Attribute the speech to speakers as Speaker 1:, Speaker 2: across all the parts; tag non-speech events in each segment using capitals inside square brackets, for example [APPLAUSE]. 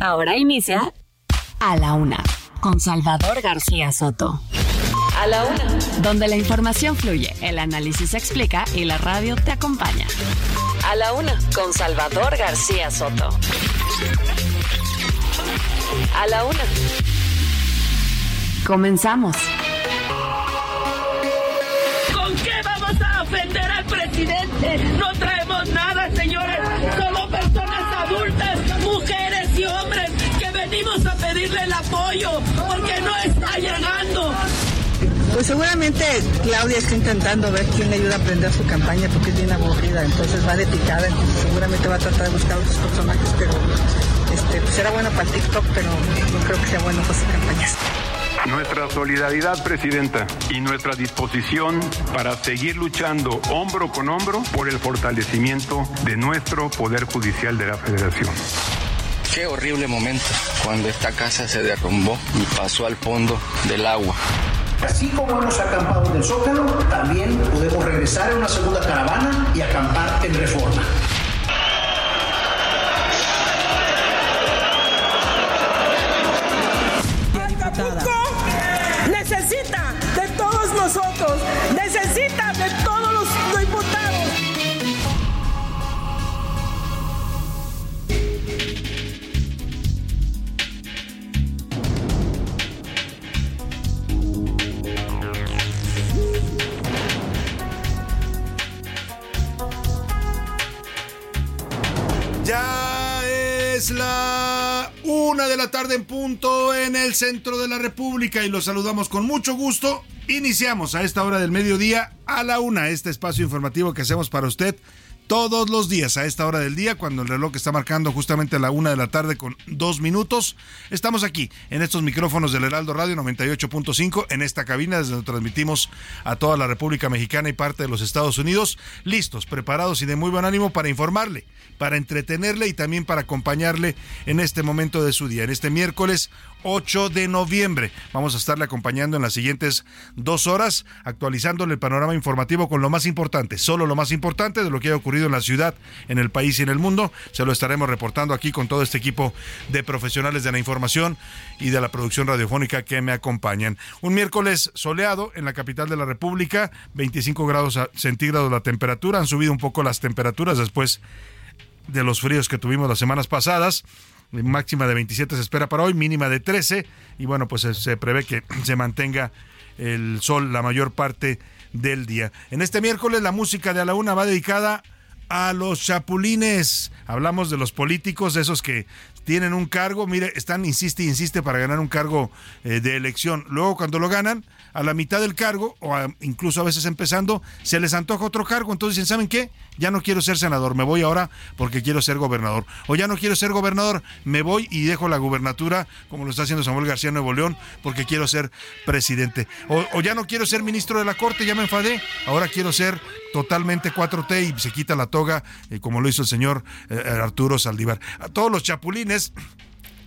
Speaker 1: Ahora inicia A la Una con Salvador García Soto.
Speaker 2: A la Una.
Speaker 1: Donde la información fluye, el análisis se explica y la radio te acompaña.
Speaker 2: A la Una con Salvador García Soto. A la Una.
Speaker 1: Comenzamos.
Speaker 3: ¿Con qué vamos a ofender al presidente? No traemos nada, señores. Somos a pedirle el apoyo porque no está llegando.
Speaker 4: Pues seguramente Claudia está intentando ver quién le ayuda a aprender su campaña porque es bien aburrida, entonces va de picada, entonces seguramente va a tratar de buscar otros personajes, pero este, pues era bueno para el TikTok, pero no creo que sea bueno para sus campañas.
Speaker 5: Nuestra solidaridad, Presidenta, y nuestra disposición para seguir luchando hombro con hombro por el fortalecimiento de nuestro Poder Judicial de la Federación.
Speaker 6: Qué horrible momento cuando esta casa se derrumbó y pasó al fondo del agua.
Speaker 7: Así como hemos acampado en el Zócalo, también podemos regresar en una segunda caravana y acampar en Reforma.
Speaker 8: Es la una de la tarde en punto en el centro de la República y los saludamos con mucho gusto. Iniciamos a esta hora del mediodía a la una este espacio informativo que hacemos para usted todos los días a esta hora del día, cuando el reloj está marcando justamente la una de la tarde con dos minutos. Estamos aquí en estos micrófonos del Heraldo Radio 98.5, en esta cabina desde donde transmitimos a toda la República Mexicana y parte de los Estados Unidos, listos, preparados y de muy buen ánimo para informarle, para entretenerle y también para acompañarle en este momento de su día, en este miércoles 8 de noviembre. Vamos a estarle acompañando en las siguientes dos horas, actualizándole el panorama informativo con lo más importante, solo lo más importante de lo que ha ocurrido en la ciudad, en el país y en el mundo. Se lo estaremos reportando aquí con todo este equipo de profesionales de la información y de la producción radiofónica que me acompañan. Un miércoles soleado en la capital de la República, 25 grados centígrados la temperatura, han subido un poco las temperaturas después de los fríos que tuvimos las semanas pasadas máxima de 27 se espera para hoy, mínima de 13 y bueno, pues se, prevé que [CLEARS THROAT] se mantenga el sol la mayor parte del día. En este miércoles la música de a la una va dedicada a los chapulines. Hablamos de los políticos, de esos que tienen un cargo, mire, están, insiste, insiste para ganar un cargo eh, de elección. Luego cuando lo ganan, a la mitad del cargo, o incluso a veces empezando, se les antoja otro cargo. Entonces dicen, ¿saben qué? Ya no quiero ser senador, me voy ahora porque quiero ser gobernador. O ya no quiero ser gobernador, me voy y dejo la gubernatura, como lo está haciendo Samuel García Nuevo León, porque quiero ser presidente. O, ya no quiero ser ministro de la Corte, ya me enfadé, ahora quiero ser totalmente 4T y se quita la toga, eh, como lo hizo el señor eh, Arturo Saldívar. A todos los chapulines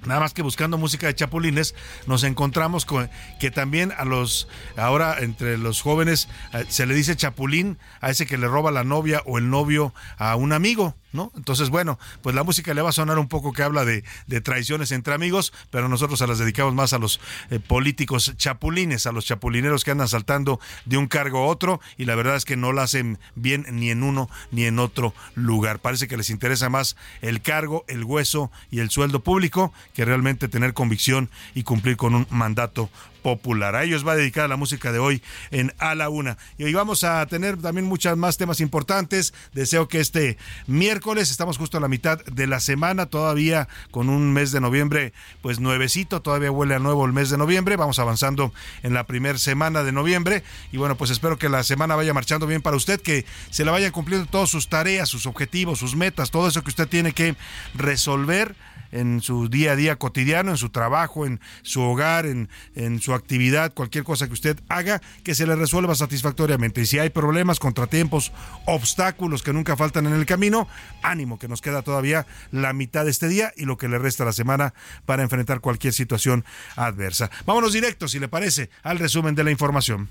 Speaker 8: Nada más que buscando música de chapulines, nos encontramos con que también a los, ahora entre los jóvenes, se le dice chapulín a ese que le roba la novia o el novio a un amigo. ¿No? Entonces, bueno, pues la música le va a sonar un poco que habla de, traiciones entre amigos, pero nosotros se las dedicamos más a los eh, políticos chapulines, a los chapulineros que andan saltando de un cargo a otro y la verdad es que no lo hacen bien ni en uno ni en otro lugar. Parece que les interesa más el cargo, el hueso y el sueldo público que realmente tener convicción y cumplir con un mandato popular. A ellos va dedicada la música de hoy en A la Una. Y hoy vamos a tener también muchas más temas importantes. Deseo que este miércoles, estamos justo a la mitad de la semana, todavía con un mes de noviembre, pues nuevecito, todavía huele a nuevo el mes de noviembre. Vamos avanzando en la primera semana de noviembre. Y bueno, pues espero que la semana vaya marchando bien para usted, que se la vaya cumpliendo todas sus tareas, sus objetivos, sus metas, todo eso que usted tiene que resolver en su día a día cotidiano, en su trabajo, en su hogar, en, en, su actividad, cualquier cosa que usted haga, que se le resuelva satisfactoriamente. Y si hay problemas, contratiempos, obstáculos que nunca faltan en el camino, ánimo, que nos queda todavía la mitad de este día y lo que le resta la semana para enfrentar cualquier situación adversa. Vámonos directo, si le parece, al resumen de la información.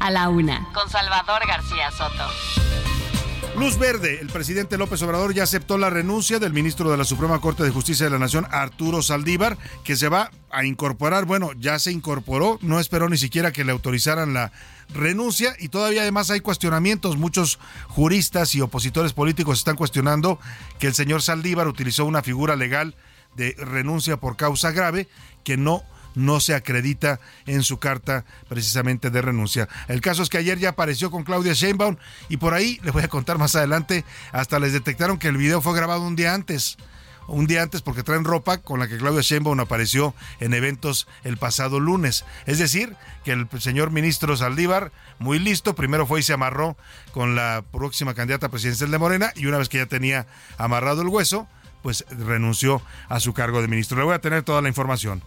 Speaker 1: A la una,
Speaker 2: con Salvador García Soto.
Speaker 8: Luz verde, el presidente López Obrador ya aceptó la renuncia del ministro de la Suprema Corte de Justicia de la Nación, Arturo Saldívar, que se va a incorporar, bueno, ya se incorporó, no esperó ni siquiera que le autorizaran la renuncia y todavía además hay cuestionamientos. Muchos juristas y opositores políticos están cuestionando que el señor Saldívar utilizó una figura legal de renuncia por causa grave que no no se acredita en su carta precisamente de renuncia. El caso es que ayer ya apareció con Claudia Sheinbaum y por ahí, les voy a contar más adelante, hasta les detectaron que el video fue grabado un día antes un día antes porque traen ropa con la que Claudia Sheinbaum apareció en eventos el pasado lunes. Es decir, que el señor ministro Saldívar, muy listo, primero fue y se amarró con la próxima candidata presidencial de Morena y una vez que ya tenía amarrado el hueso, pues renunció a su cargo de ministro. Le voy a tener toda la información.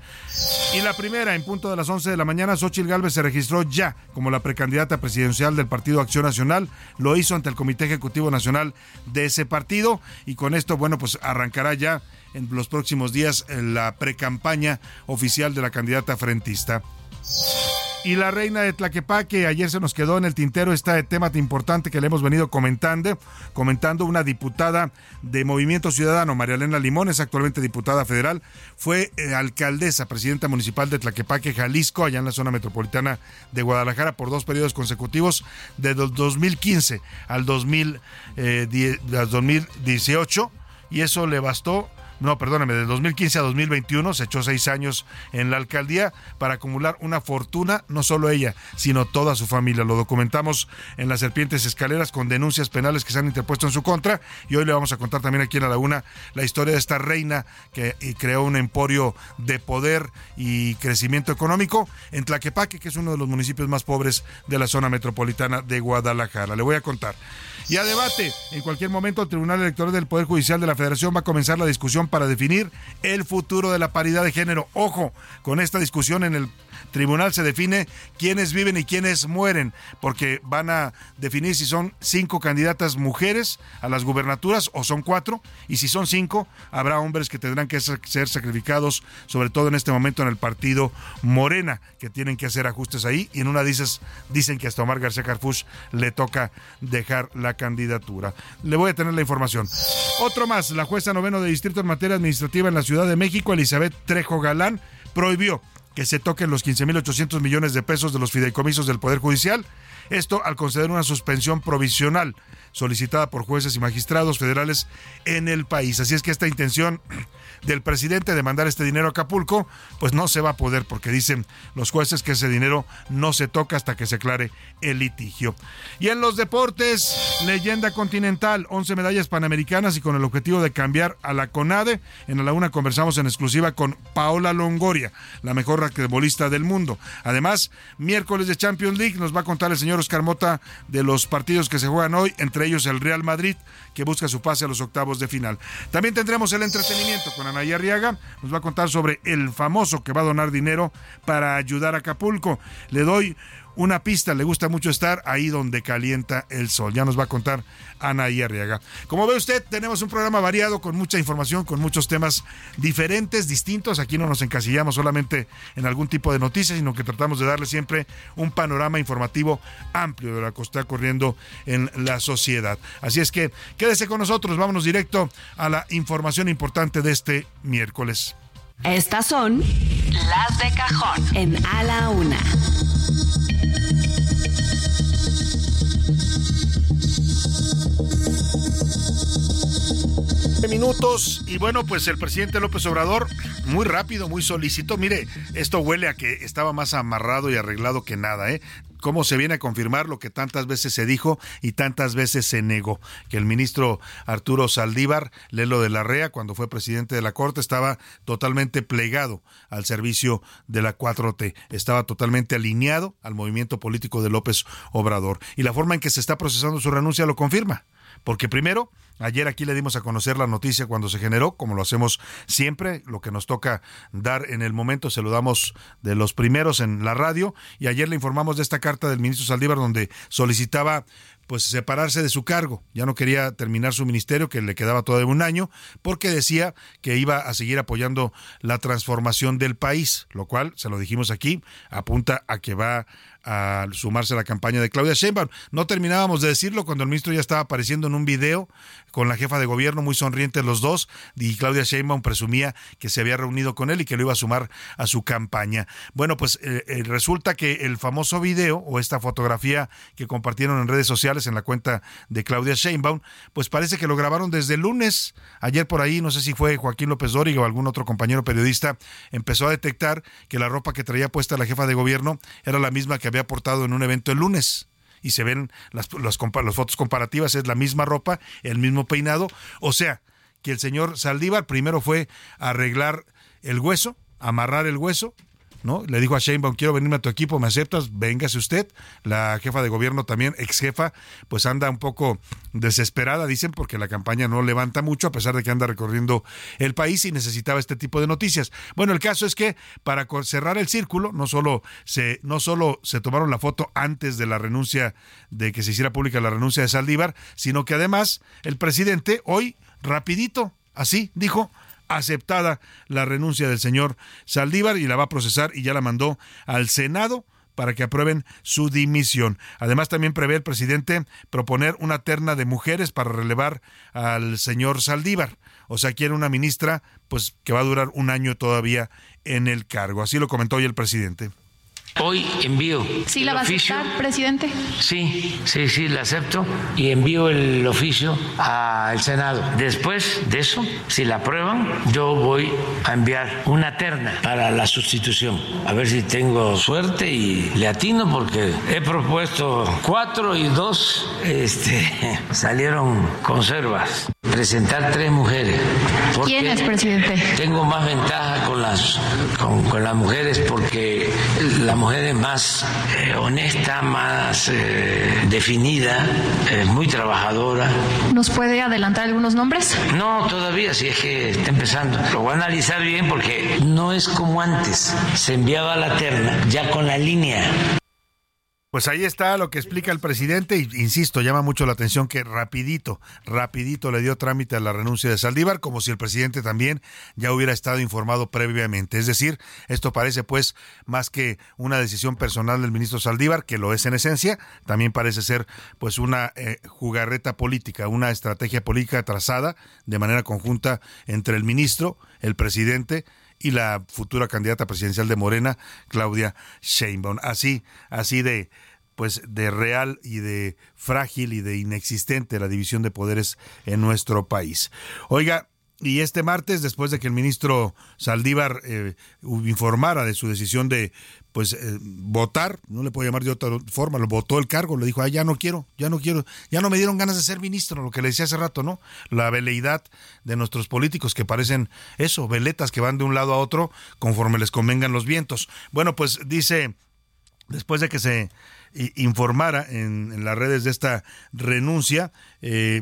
Speaker 8: Y la primera, en punto de las 11 de la mañana, Xochitl Gálvez se registró ya como la precandidata presidencial del Partido Acción Nacional. Lo hizo ante el Comité Ejecutivo Nacional de ese partido y con esto, bueno, pues arrancará ya en los próximos días la precampaña oficial de la candidata frentista. Y la reina de Tlaquepaque, ayer se nos quedó en el tintero este tema importante que le hemos venido comentando, comentando una diputada de Movimiento Ciudadano, María Elena Limón, es actualmente diputada federal, fue eh, alcaldesa, presidenta municipal de Tlaquepaque, Jalisco, allá en la zona metropolitana de Guadalajara, por dos periodos consecutivos, de 2015 al, 2000, eh, al 2018, y eso le bastó no, perdóneme, de 2015 a 2021 se echó seis años en la alcaldía para acumular una fortuna, no solo ella, sino toda su familia. Lo documentamos en las Serpientes Escaleras con denuncias penales que se han interpuesto en su contra y hoy le vamos a contar también aquí en la Laguna la historia de esta reina que creó un emporio de poder y crecimiento económico en Tlaquepaque, que es uno de los municipios más pobres de la zona metropolitana de Guadalajara. Le voy a contar. Y a debate, en cualquier momento el Tribunal Electoral del Poder Judicial de la Federación va a comenzar la discusión para definir el futuro de la paridad de género. Ojo, con esta discusión en el tribunal se define quiénes viven y quiénes mueren, porque van a definir si son cinco candidatas mujeres a las gubernaturas o son cuatro, y si son cinco, habrá hombres que tendrán que ser sacrificados, sobre todo en este momento en el partido Morena, que tienen que hacer ajustes ahí, y en una dices, dicen que hasta Omar García Carfush le toca dejar la candidatura. Le voy a tener la información. Otro más, la jueza noveno de distrito en materia administrativa en la Ciudad de México, Elizabeth Trejo Galán, prohibió que se toquen los 15.800 millones de pesos de los fideicomisos del Poder Judicial. Esto al conceder una suspensión provisional solicitada por jueces y magistrados federales en el país. Así es que esta intención del presidente de mandar este dinero a Acapulco, pues no se va a poder porque dicen los jueces que ese dinero no se toca hasta que se aclare el litigio. Y en los deportes, leyenda continental, 11 medallas panamericanas y con el objetivo de cambiar a la CONADE. En la laguna conversamos en exclusiva con Paola Longoria, la mejor raquetbolista del mundo. Además, miércoles de Champions League nos va a contar el señor Oscar Mota de los partidos que se juegan hoy, entre ellos el Real Madrid, que busca su pase a los octavos de final. También tendremos el entretenimiento con Anaya Arriaga, nos va a contar sobre el famoso que va a donar dinero para ayudar a Acapulco. Le doy una pista, le gusta mucho estar ahí donde calienta el sol. Ya nos va a contar Ana Arriaga. Como ve usted, tenemos un programa variado con mucha información, con muchos temas diferentes, distintos. Aquí no nos encasillamos solamente en algún tipo de noticias, sino que tratamos de darle siempre un panorama informativo amplio de lo que está ocurriendo en la sociedad. Así es que quédese con nosotros, vámonos directo a la información importante de este miércoles.
Speaker 1: Estas son las de cajón en A la Una.
Speaker 8: Minutos y bueno, pues el presidente López Obrador, muy rápido, muy solícito. Mire, esto huele a que estaba más amarrado y arreglado que nada, ¿eh? Cómo se viene a confirmar lo que tantas veces se dijo y tantas veces se negó, que el ministro Arturo Saldívar, Lelo de la Rea, cuando fue presidente de la Corte, estaba totalmente plegado al servicio de la 4T, estaba totalmente alineado al movimiento político de López Obrador. Y la forma en que se está procesando su renuncia lo confirma. Porque primero, ayer aquí le dimos a conocer la noticia cuando se generó, como lo hacemos siempre, lo que nos toca dar en el momento se lo damos de los primeros en la radio y ayer le informamos de esta carta del ministro Saldívar donde solicitaba pues separarse de su cargo. Ya no quería terminar su ministerio, que le quedaba todavía un año, porque decía que iba a seguir apoyando la transformación del país, lo cual, se lo dijimos aquí, apunta a que va a sumarse a la campaña de Claudia Sheinbaum. No terminábamos de decirlo cuando el ministro ya estaba apareciendo en un video con la jefa de gobierno, muy sonrientes los dos, y Claudia Sheinbaum presumía que se había reunido con él y que lo iba a sumar a su campaña. Bueno, pues eh, eh, resulta que el famoso video o esta fotografía que compartieron en redes sociales en la cuenta de Claudia Sheinbaum, pues parece que lo grabaron desde el lunes. Ayer por ahí, no sé si fue Joaquín López Dóriga o algún otro compañero periodista, empezó a detectar que la ropa que traía puesta la jefa de gobierno era la misma que había aportado en un evento el lunes y se ven las, las, fotos comparativas, es la misma ropa, el mismo peinado. O sea, que el señor Saldívar primero fue arreglar el hueso, amarrar el hueso, ¿no? Le dijo a Sheinbaum, quiero venirme a tu equipo, ¿me aceptas? Véngase usted. La jefa de gobierno también, ex jefa, pues anda un poco desesperada, dicen, porque la campaña no levanta mucho, a pesar de que anda recorriendo el país y necesitaba este tipo de noticias. Bueno, el caso es que para cerrar el círculo, no solo se, no solo se tomaron la foto antes de la renuncia, de que se hiciera pública la renuncia de Saldívar, sino que además el presidente hoy, rapidito, así dijo, aceptada la renuncia del señor Saldívar y la va a procesar y ya la mandó al Senado para que aprueben su dimisión. Además, también prevé el presidente proponer una terna de mujeres para relevar al señor Saldívar. O sea, quiere una ministra, pues que va a durar un año todavía en el cargo. Así lo comentó hoy el presidente.
Speaker 9: Hoy envío.
Speaker 10: ¿Sí la va a aceptar, presidente?
Speaker 9: Sí, sí, sí, la acepto y envío el oficio al Senado. Después de eso, si la aprueban, yo voy a enviar una terna para la sustitución. A ver si tengo suerte y le atino porque he propuesto cuatro y dos este, [LAUGHS] salieron conservas. Presentar tres mujeres.
Speaker 10: ¿Quién es presidente?
Speaker 9: Tengo más ventaja con las, con, con las mujeres porque la mujer mujer es más eh, honesta, más eh, definida, es muy trabajadora.
Speaker 10: ¿Nos puede adelantar algunos nombres?
Speaker 9: No, todavía, si es que está empezando. Lo voy a analizar bien porque no es como antes. Se enviaba la terna ya con la línea.
Speaker 8: Pues ahí está lo que explica el presidente y insisto, llama mucho la atención que rapidito, rapidito le dio trámite a la renuncia de Saldívar, como si el presidente también ya hubiera estado informado previamente. Es decir, esto parece pues más que una decisión personal del ministro Saldívar, que lo es en esencia, también parece ser pues una eh, jugarreta política, una estrategia política trazada de manera conjunta entre el ministro, el presidente, y la futura candidata presidencial de Morena, Claudia Sheinbaum. Así, así de pues de real y de frágil y de inexistente la división de poderes en nuestro país. Oiga, y este martes, después de que el ministro Saldívar eh, informara de su decisión de pues eh, votar, no le puedo llamar de otra forma, lo votó el cargo, le dijo, ah, ya no quiero, ya no quiero, ya no me dieron ganas de ser ministro, lo que le decía hace rato, ¿no? La veleidad de nuestros políticos que parecen eso, veletas que van de un lado a otro conforme les convengan los vientos. Bueno, pues dice, después de que se informara en, las redes de esta renuncia, eh,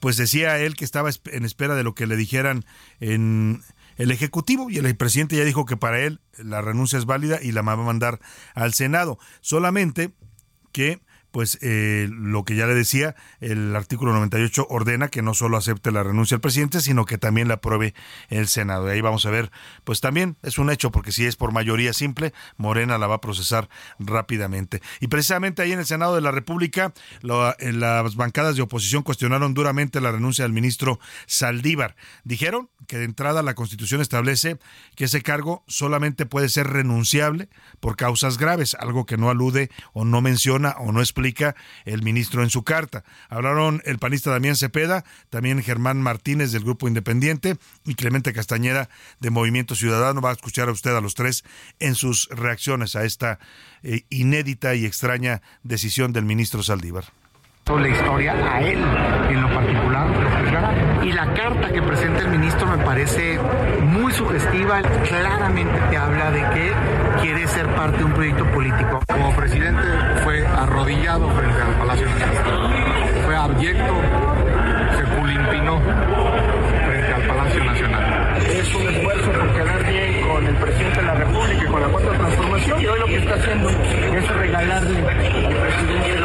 Speaker 8: pues decía él que estaba en espera de lo que le dijeran en el Ejecutivo y el presidente ya dijo que para él la renuncia es válida y la va a mandar al Senado. Solamente que pues eh, lo que ya le decía, el artículo 98 ordena que no solo acepte la renuncia del presidente, sino que también la apruebe el Senado. Y ahí vamos a ver, pues también es un hecho, porque si es por mayoría simple, Morena la va a procesar rápidamente. Y precisamente ahí en el Senado de la República, las bancadas de oposición cuestionaron duramente la renuncia del ministro Saldívar. Dijeron que de entrada la Constitución establece que ese cargo solamente puede ser renunciable por causas graves, algo que no alude o no menciona o no explica el ministro en su carta. Hablaron el panista Damián Cepeda, también Germán Martínez del Grupo Independiente y Clemente Castañeda de Movimiento Ciudadano. Va a escuchar a usted a los tres en sus reacciones a esta eh, inédita y extraña decisión del ministro Saldívar
Speaker 11: la historia a él en lo particular Y la carta que presenta el ministro me parece muy sugestiva, claramente te habla de que quiere ser parte de un proyecto político.
Speaker 12: Como presidente fue arrodillado frente al Palacio Nacional, fue abyecto, se pulimpinó frente al Palacio Nacional.
Speaker 11: Es un esfuerzo por quedar bien con el presidente de la República y con la cuarta transformación y hoy lo que está haciendo es regalarle al presidente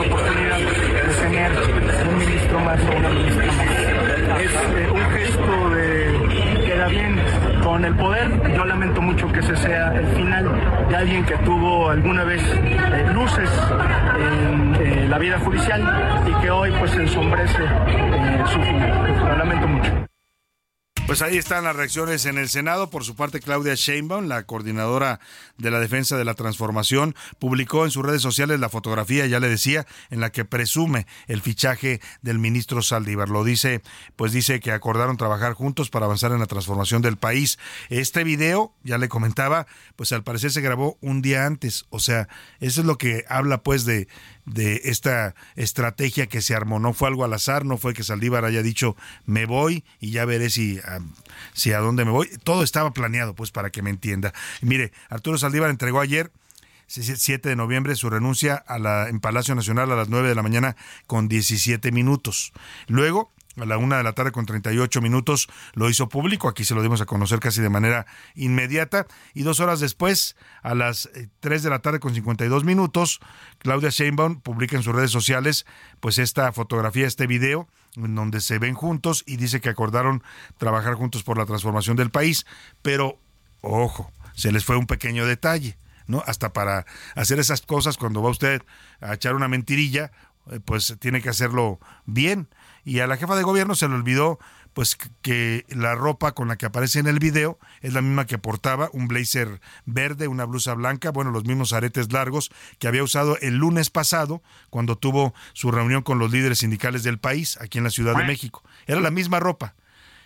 Speaker 11: un ministro más o una ministra más. Es eh, un gesto de queda bien con el poder. Yo lamento mucho que ese sea el final de alguien que tuvo alguna vez eh, luces en eh, la vida judicial y que hoy pues ensombrece su final. Lo lamento mucho.
Speaker 8: Pues ahí están las reacciones en el Senado. Por su parte, Claudia Sheinbaum, la coordinadora de la defensa de la transformación, publicó en sus redes sociales la fotografía, ya le decía, en la que presume el fichaje del ministro Saldívar. Lo dice, pues dice que acordaron trabajar juntos para avanzar en la transformación del país. Este video, ya le comentaba, pues al parecer se grabó un día antes. O sea, eso es lo que habla pues de de esta estrategia que se armó. No fue algo al azar, no fue que Saldívar haya dicho me voy y ya veré si, si a dónde me voy. Todo estaba planeado, pues, para que me entienda. mire, Arturo Saldívar entregó ayer 7 de noviembre su renuncia a la, en Palacio Nacional a las 9 de la mañana con 17 minutos. Luego a la una de la tarde con 38 minutos lo hizo público, aquí se lo dimos a conocer casi de manera inmediata, y dos horas después, a las 3 eh, de la tarde con 52 minutos, Claudia Sheinbaum publica en sus redes sociales pues esta fotografía, este video, en donde se ven juntos y dice que acordaron trabajar juntos por la transformación del país, pero, ojo, se les fue un pequeño detalle. ¿no? Hasta para hacer esas cosas, cuando va usted a echar una mentirilla, eh, pues tiene que hacerlo bien y a la jefa de gobierno se le olvidó pues que la ropa con la que aparece en el video es la misma que portaba, un blazer verde, una blusa blanca, bueno, los mismos aretes largos que había usado el lunes pasado cuando tuvo su reunión con los líderes sindicales del país aquí en la Ciudad de México. Era la misma ropa.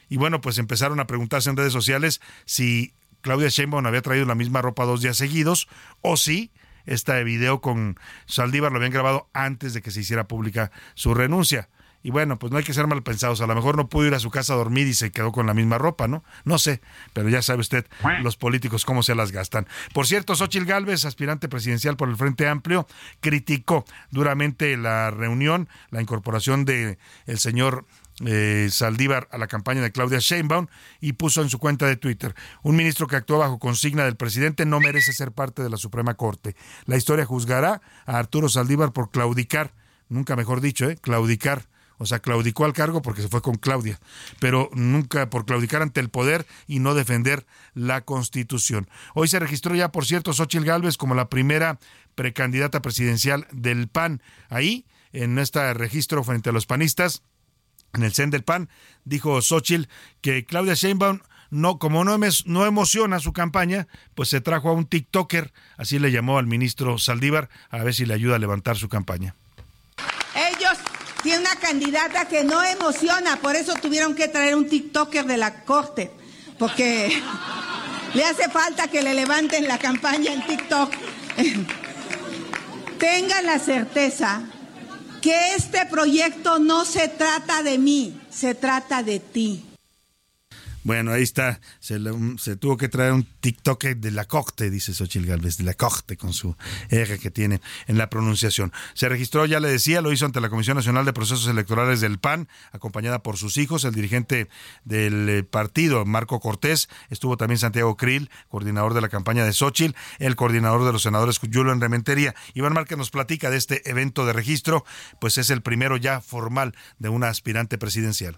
Speaker 8: Y bueno, pues empezaron a preguntarse en redes sociales si Claudia Sheinbaum había traído la misma ropa dos días seguidos o si este video con Saldívar lo habían grabado antes de que se hiciera pública su renuncia. Y bueno, pues no hay que ser mal pensados. A lo mejor no pudo ir a su casa a dormir y se quedó con la misma ropa, ¿no? No sé, pero ya sabe usted los políticos cómo se las gastan. Por cierto, Xochil Gálvez, aspirante presidencial por el Frente Amplio, criticó duramente la reunión, la incorporación de el señor eh, Saldívar a la campaña de Claudia Sheinbaum y puso en su cuenta de Twitter, un ministro que actuó bajo consigna del presidente no merece ser parte de la Suprema Corte. La historia juzgará a Arturo Saldívar por claudicar, nunca mejor dicho, ¿eh? claudicar o sea, claudicó al cargo porque se fue con Claudia, pero nunca por claudicar ante el poder y no defender la Constitución. Hoy se registró ya, por cierto, Xochitl Gálvez como la primera precandidata presidencial del PAN. Ahí, en este registro frente a los panistas, en el CEN del PAN, dijo Xochitl que Claudia Sheinbaum no, como no, no emociona su campaña, pues se trajo a un TikToker, así le llamó al ministro Saldívar, a ver si le ayuda a levantar su campaña.
Speaker 13: Tiene una candidata que no emociona, por eso tuvieron que traer un TikToker de la corte, porque le hace falta que le levanten la campaña en TikTok. [LAUGHS] Tengan la certeza que este proyecto no se trata de mí, se trata de ti.
Speaker 8: Bueno, ahí está. Se, tuvo que traer un TikTok de la corte, dice Xochitl Galvez, de la corte, con su R que tiene en la pronunciación. Se registró, ya le decía, lo hizo ante la Comisión Nacional de Procesos Electorales del PAN, acompañada por sus hijos, el dirigente del eh, partido, Marco Cortés, estuvo también Santiago Krill, coordinador de la campaña de Xochitl, el coordinador de los senadores Julio en Rementería. Iván Márquez nos platica de este evento de registro, pues es el primero ya formal de una aspirante presidencial.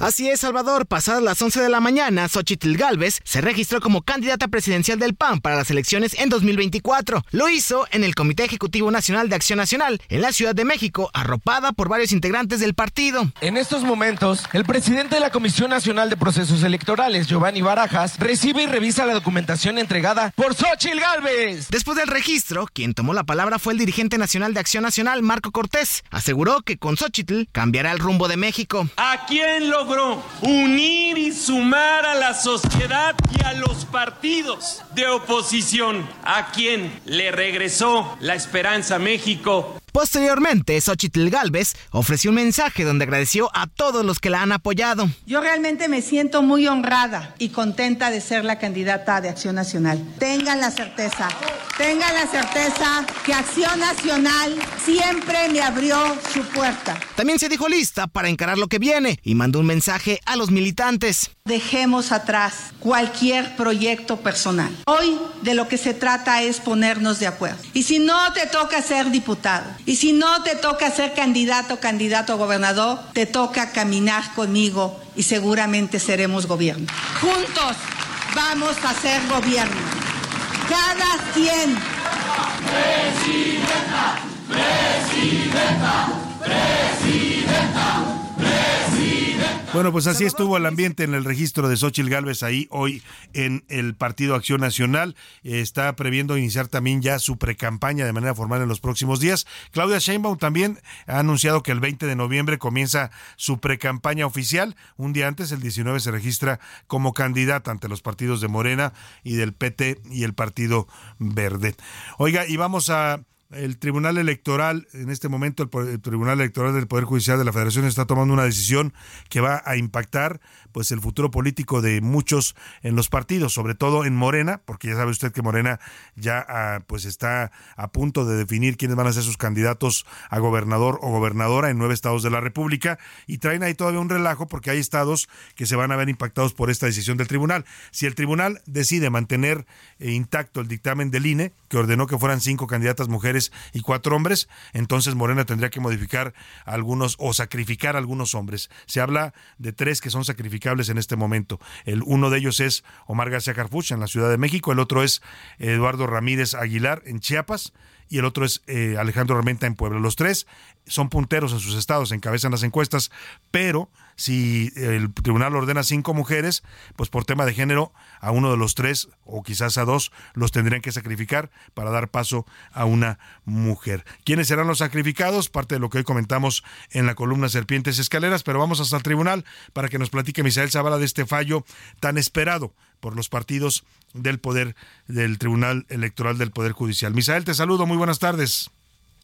Speaker 14: Así es, Salvador. Pasadas las 11 de la mañana, Xochitl Galvez se registró como candidata presidencial del PAN para las elecciones en 2024. Lo hizo en el Comité Ejecutivo Nacional de Acción Nacional, en la Ciudad de México, arropada por varios integrantes del partido.
Speaker 15: En estos momentos, el presidente de la Comisión Nacional de Procesos Electorales, Giovanni Barajas, recibe y revisa la documentación entregada por Xochitl Galvez.
Speaker 14: Después del registro, quien tomó la palabra fue el dirigente nacional de Acción Nacional, Marco Cortés. Aseguró que con Xochitl cambiará el rumbo de México.
Speaker 16: ¿A quién lo unir y sumar a la sociedad y a los partidos de oposición, a quien le regresó la esperanza México.
Speaker 14: Posteriormente, Xochitl Galvez ofreció un mensaje donde agradeció a todos los que la han apoyado.
Speaker 13: Yo realmente me siento muy honrada y contenta de ser la candidata de Acción Nacional. Tengan la certeza, tengan la certeza que Acción Nacional siempre me abrió su puerta.
Speaker 14: También se dijo lista para encarar lo que viene y mandó un mensaje a los militantes.
Speaker 13: Dejemos atrás cualquier proyecto personal. Hoy de lo que se trata es ponernos de acuerdo. Y si no te toca ser diputado, y si no te toca ser candidato candidato a gobernador, te toca caminar conmigo y seguramente seremos gobierno. Juntos vamos a ser gobierno. Cada quien.
Speaker 3: Presidenta, presidenta, presidenta.
Speaker 8: Bueno, pues así estuvo el ambiente en el registro de Xochitl Galvez ahí hoy en el Partido Acción Nacional. Está previendo iniciar también ya su precampaña de manera formal en los próximos días. Claudia Sheinbaum también ha anunciado que el 20 de noviembre comienza su precampaña oficial. Un día antes, el 19, se registra como candidata ante los partidos de Morena y del PT y el Partido Verde. Oiga, y vamos a el Tribunal Electoral, en este momento el, Tribunal Electoral del Poder Judicial de la Federación está tomando una decisión que va a impactar pues el futuro político de muchos en los partidos, sobre todo en Morena, porque ya sabe usted que Morena ya ah, pues está a punto de definir quiénes van a ser sus candidatos a gobernador o gobernadora en nueve estados de la República y traen ahí todavía un relajo porque hay estados que se van a ver impactados por esta decisión del tribunal. Si el tribunal decide mantener intacto el dictamen del INE, que ordenó que fueran cinco candidatas mujeres y cuatro hombres, entonces Morena tendría que modificar algunos o sacrificar algunos hombres. Se habla de tres que son sacrificables en este momento. El uno de ellos es Omar García Carfuch en la Ciudad de México, el otro es Eduardo Ramírez Aguilar en Chiapas y el otro es eh, Alejandro Armenta en Puebla. Los tres son punteros en sus estados, encabezan las encuestas, pero si el tribunal ordena cinco mujeres, pues por tema de género, a uno de los tres o quizás a dos los tendrían que sacrificar para dar paso a una mujer. ¿Quiénes serán los sacrificados? Parte de lo que hoy comentamos en la columna Serpientes Escaleras, pero vamos hasta el tribunal para que nos platique Misael Zavala de este fallo tan esperado por los partidos del poder del Tribunal Electoral del Poder Judicial. Misael, te saludo, muy buenas tardes.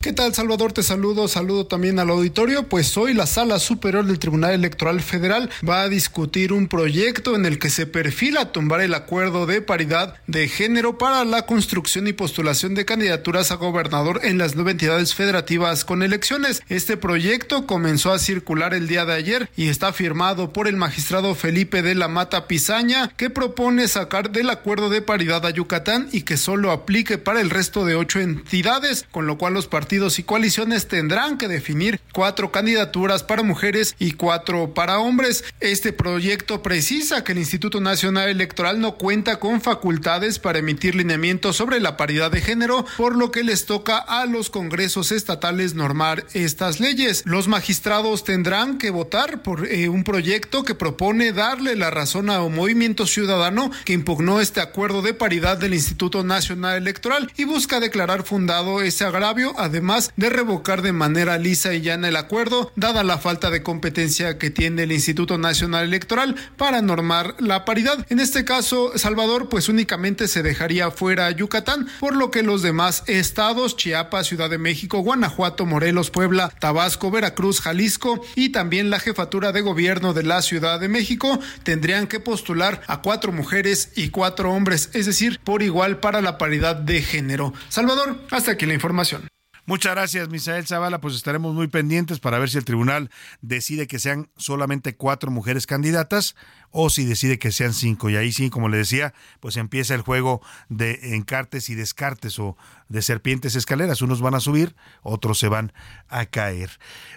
Speaker 17: ¿Qué tal, Salvador? Te saludo, saludo también al auditorio. Pues hoy la Sala Superior del Tribunal Electoral Federal va a discutir un proyecto en el que se perfila tumbar el acuerdo de paridad de género para la construcción y postulación de candidaturas a gobernador en las nueve entidades federativas con elecciones. Este proyecto comenzó a circular el día de ayer y está firmado por el magistrado Felipe de la Mata Pizaña, que propone sacar del acuerdo de paridad a Yucatán y que solo aplique para el resto de ocho entidades, con lo cual los partidos partidos y coaliciones tendrán que definir cuatro candidaturas para mujeres y cuatro para hombres. Este proyecto precisa que el Instituto Nacional Electoral no cuenta con facultades para emitir lineamientos sobre la paridad de género, por lo que les toca a los congresos estatales normar estas leyes. Los magistrados tendrán que votar por eh, un proyecto que propone darle la razón a un movimiento ciudadano que impugnó este acuerdo de paridad del Instituto Nacional Electoral y busca declarar fundado ese agravio, además además de revocar de manera lisa y llana el acuerdo, dada la falta de competencia que tiene el Instituto Nacional Electoral para normar la paridad. En este caso, Salvador, pues únicamente se dejaría fuera Yucatán, por lo que los demás estados, Chiapas, Ciudad de México, Guanajuato, Morelos, Puebla, Tabasco, Veracruz, Jalisco y también la jefatura de gobierno de la Ciudad de México tendrían que postular a cuatro mujeres y cuatro hombres, es decir, por igual para la paridad de género. Salvador, hasta aquí la información.
Speaker 8: Muchas gracias, Misael Zavala. Pues estaremos muy pendientes para ver si el tribunal decide que sean solamente cuatro mujeres candidatas o si decide que sean cinco. Y ahí sí, como le decía, pues empieza el juego de encartes y descartes o de serpientes escaleras. Unos van a subir, otros se van a caer.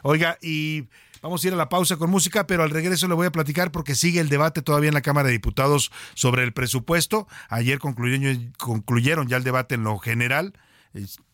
Speaker 8: Oiga, y Vamos a ir a la pausa con música, pero al regreso le voy a platicar porque sigue el debate todavía en la Cámara de Diputados sobre el presupuesto. Ayer concluyeron, concluyeron ya el debate en lo general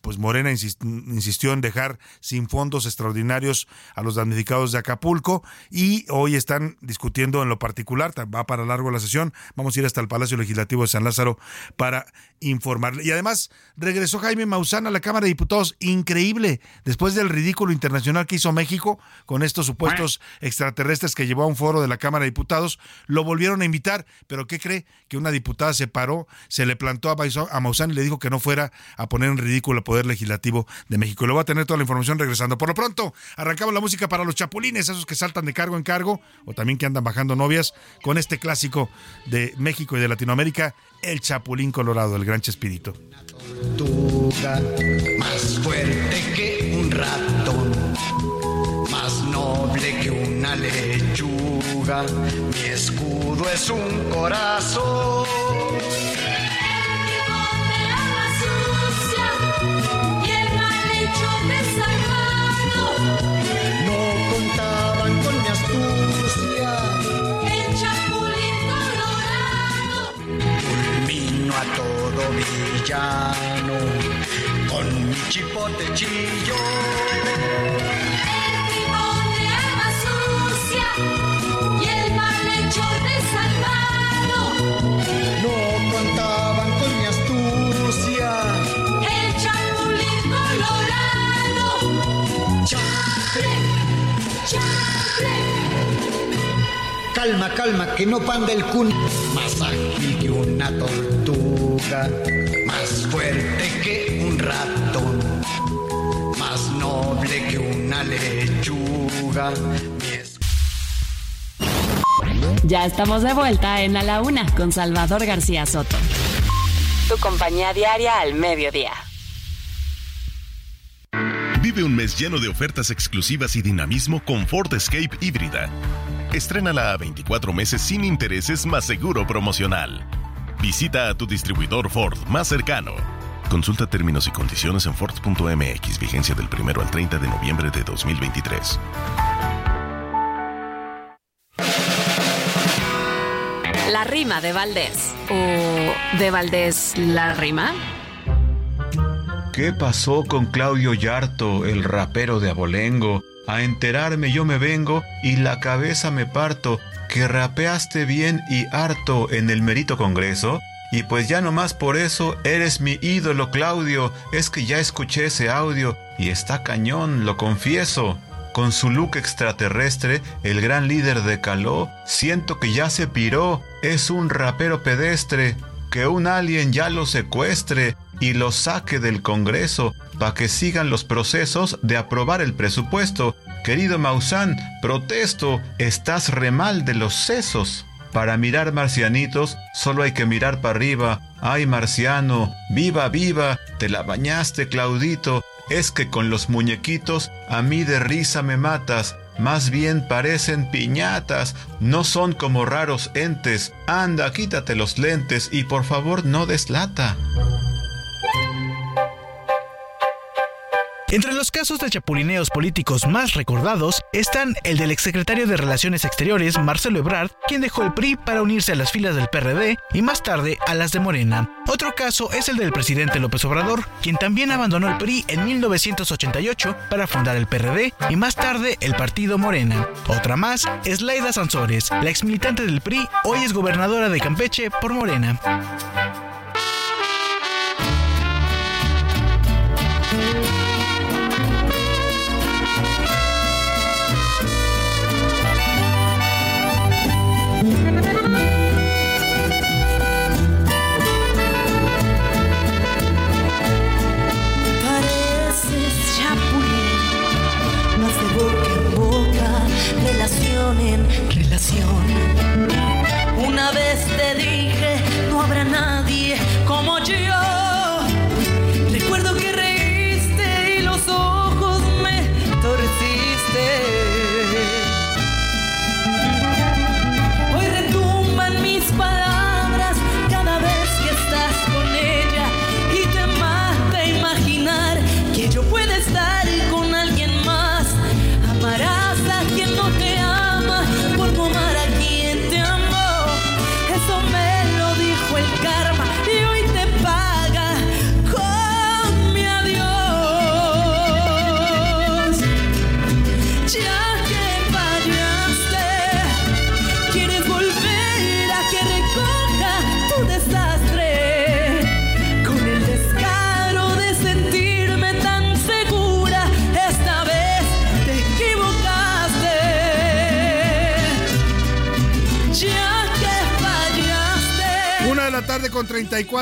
Speaker 8: pues Morena insistió en dejar sin fondos extraordinarios a los damnificados de Acapulco y hoy están discutiendo en lo particular, va para largo la sesión, vamos a ir hasta el Palacio Legislativo de San Lázaro para informarle. Y además regresó Jaime Maussan a la Cámara de Diputados, increíble, después del ridículo internacional que hizo México con estos supuestos extraterrestres que llevó a un foro de la Cámara de Diputados, lo volvieron a invitar, pero ¿qué cree? Que una diputada se paró, se le plantó a Maussan y le dijo que no fuera a poner en ridículo Poder Legislativo de México. Le voy a tener toda la información regresando. Por lo pronto, arrancamos la música para los chapulines, esos que saltan de cargo en cargo o también que andan bajando novias, con este clásico de México y de Latinoamérica, El Chapulín Colorado, el gran Chespirito.
Speaker 18: Tortuga, más fuerte que un ratón, más noble que una lechuga, mi escudo es un corazón villano con mi chipote chillo. Calma, calma, que no panda el cun. Más ágil que una tortuga, más fuerte que un ratón, más noble que una lechuga.
Speaker 1: Ya estamos de vuelta en A la Una con Salvador García Soto.
Speaker 2: Tu compañía diaria al mediodía.
Speaker 19: Vive un mes lleno de ofertas exclusivas y dinamismo con Ford Escape híbrida. Estrénala a 24 meses sin intereses más seguro promocional. Visita a tu distribuidor Ford más cercano. Consulta términos y condiciones en Ford.mx, vigencia del 1 al 30 de noviembre de 2023.
Speaker 1: La rima de Valdés. ¿O de Valdés la rima?
Speaker 20: ¿Qué pasó con Claudio Yarto, el rapero de Abolengo? A enterarme yo me vengo y la cabeza me parto, que rapeaste bien y harto en el merito congreso. Y pues ya nomás por eso eres mi ídolo, Claudio. Es que ya escuché ese audio y está cañón, lo confieso. Con su look extraterrestre, el gran líder de Caló, siento que ya se piró. Es un rapero pedestre. Que un alien ya lo secuestre y lo saque del Congreso para que sigan los procesos de aprobar el presupuesto. Querido Maussan, protesto, estás re mal de los sesos. Para mirar marcianitos, solo hay que mirar para arriba. Ay, marciano, viva, viva, te la bañaste, Claudito. Es que con los muñequitos a mí de risa me matas. Más bien parecen piñatas, no son como raros entes. Anda, quítate los lentes y por favor no deslata.
Speaker 21: Entre los casos de chapulineos políticos más recordados están el del exsecretario de Relaciones Exteriores, Marcelo Ebrard, quien dejó el PRI para unirse a las filas del PRD y más tarde a las de Morena. Otro caso es el del presidente López Obrador, quien también abandonó el PRI en 1988 para fundar el PRD y más tarde el partido Morena. Otra más es Laida Sansores, la exmilitante del PRI, hoy es gobernadora de Campeche por Morena.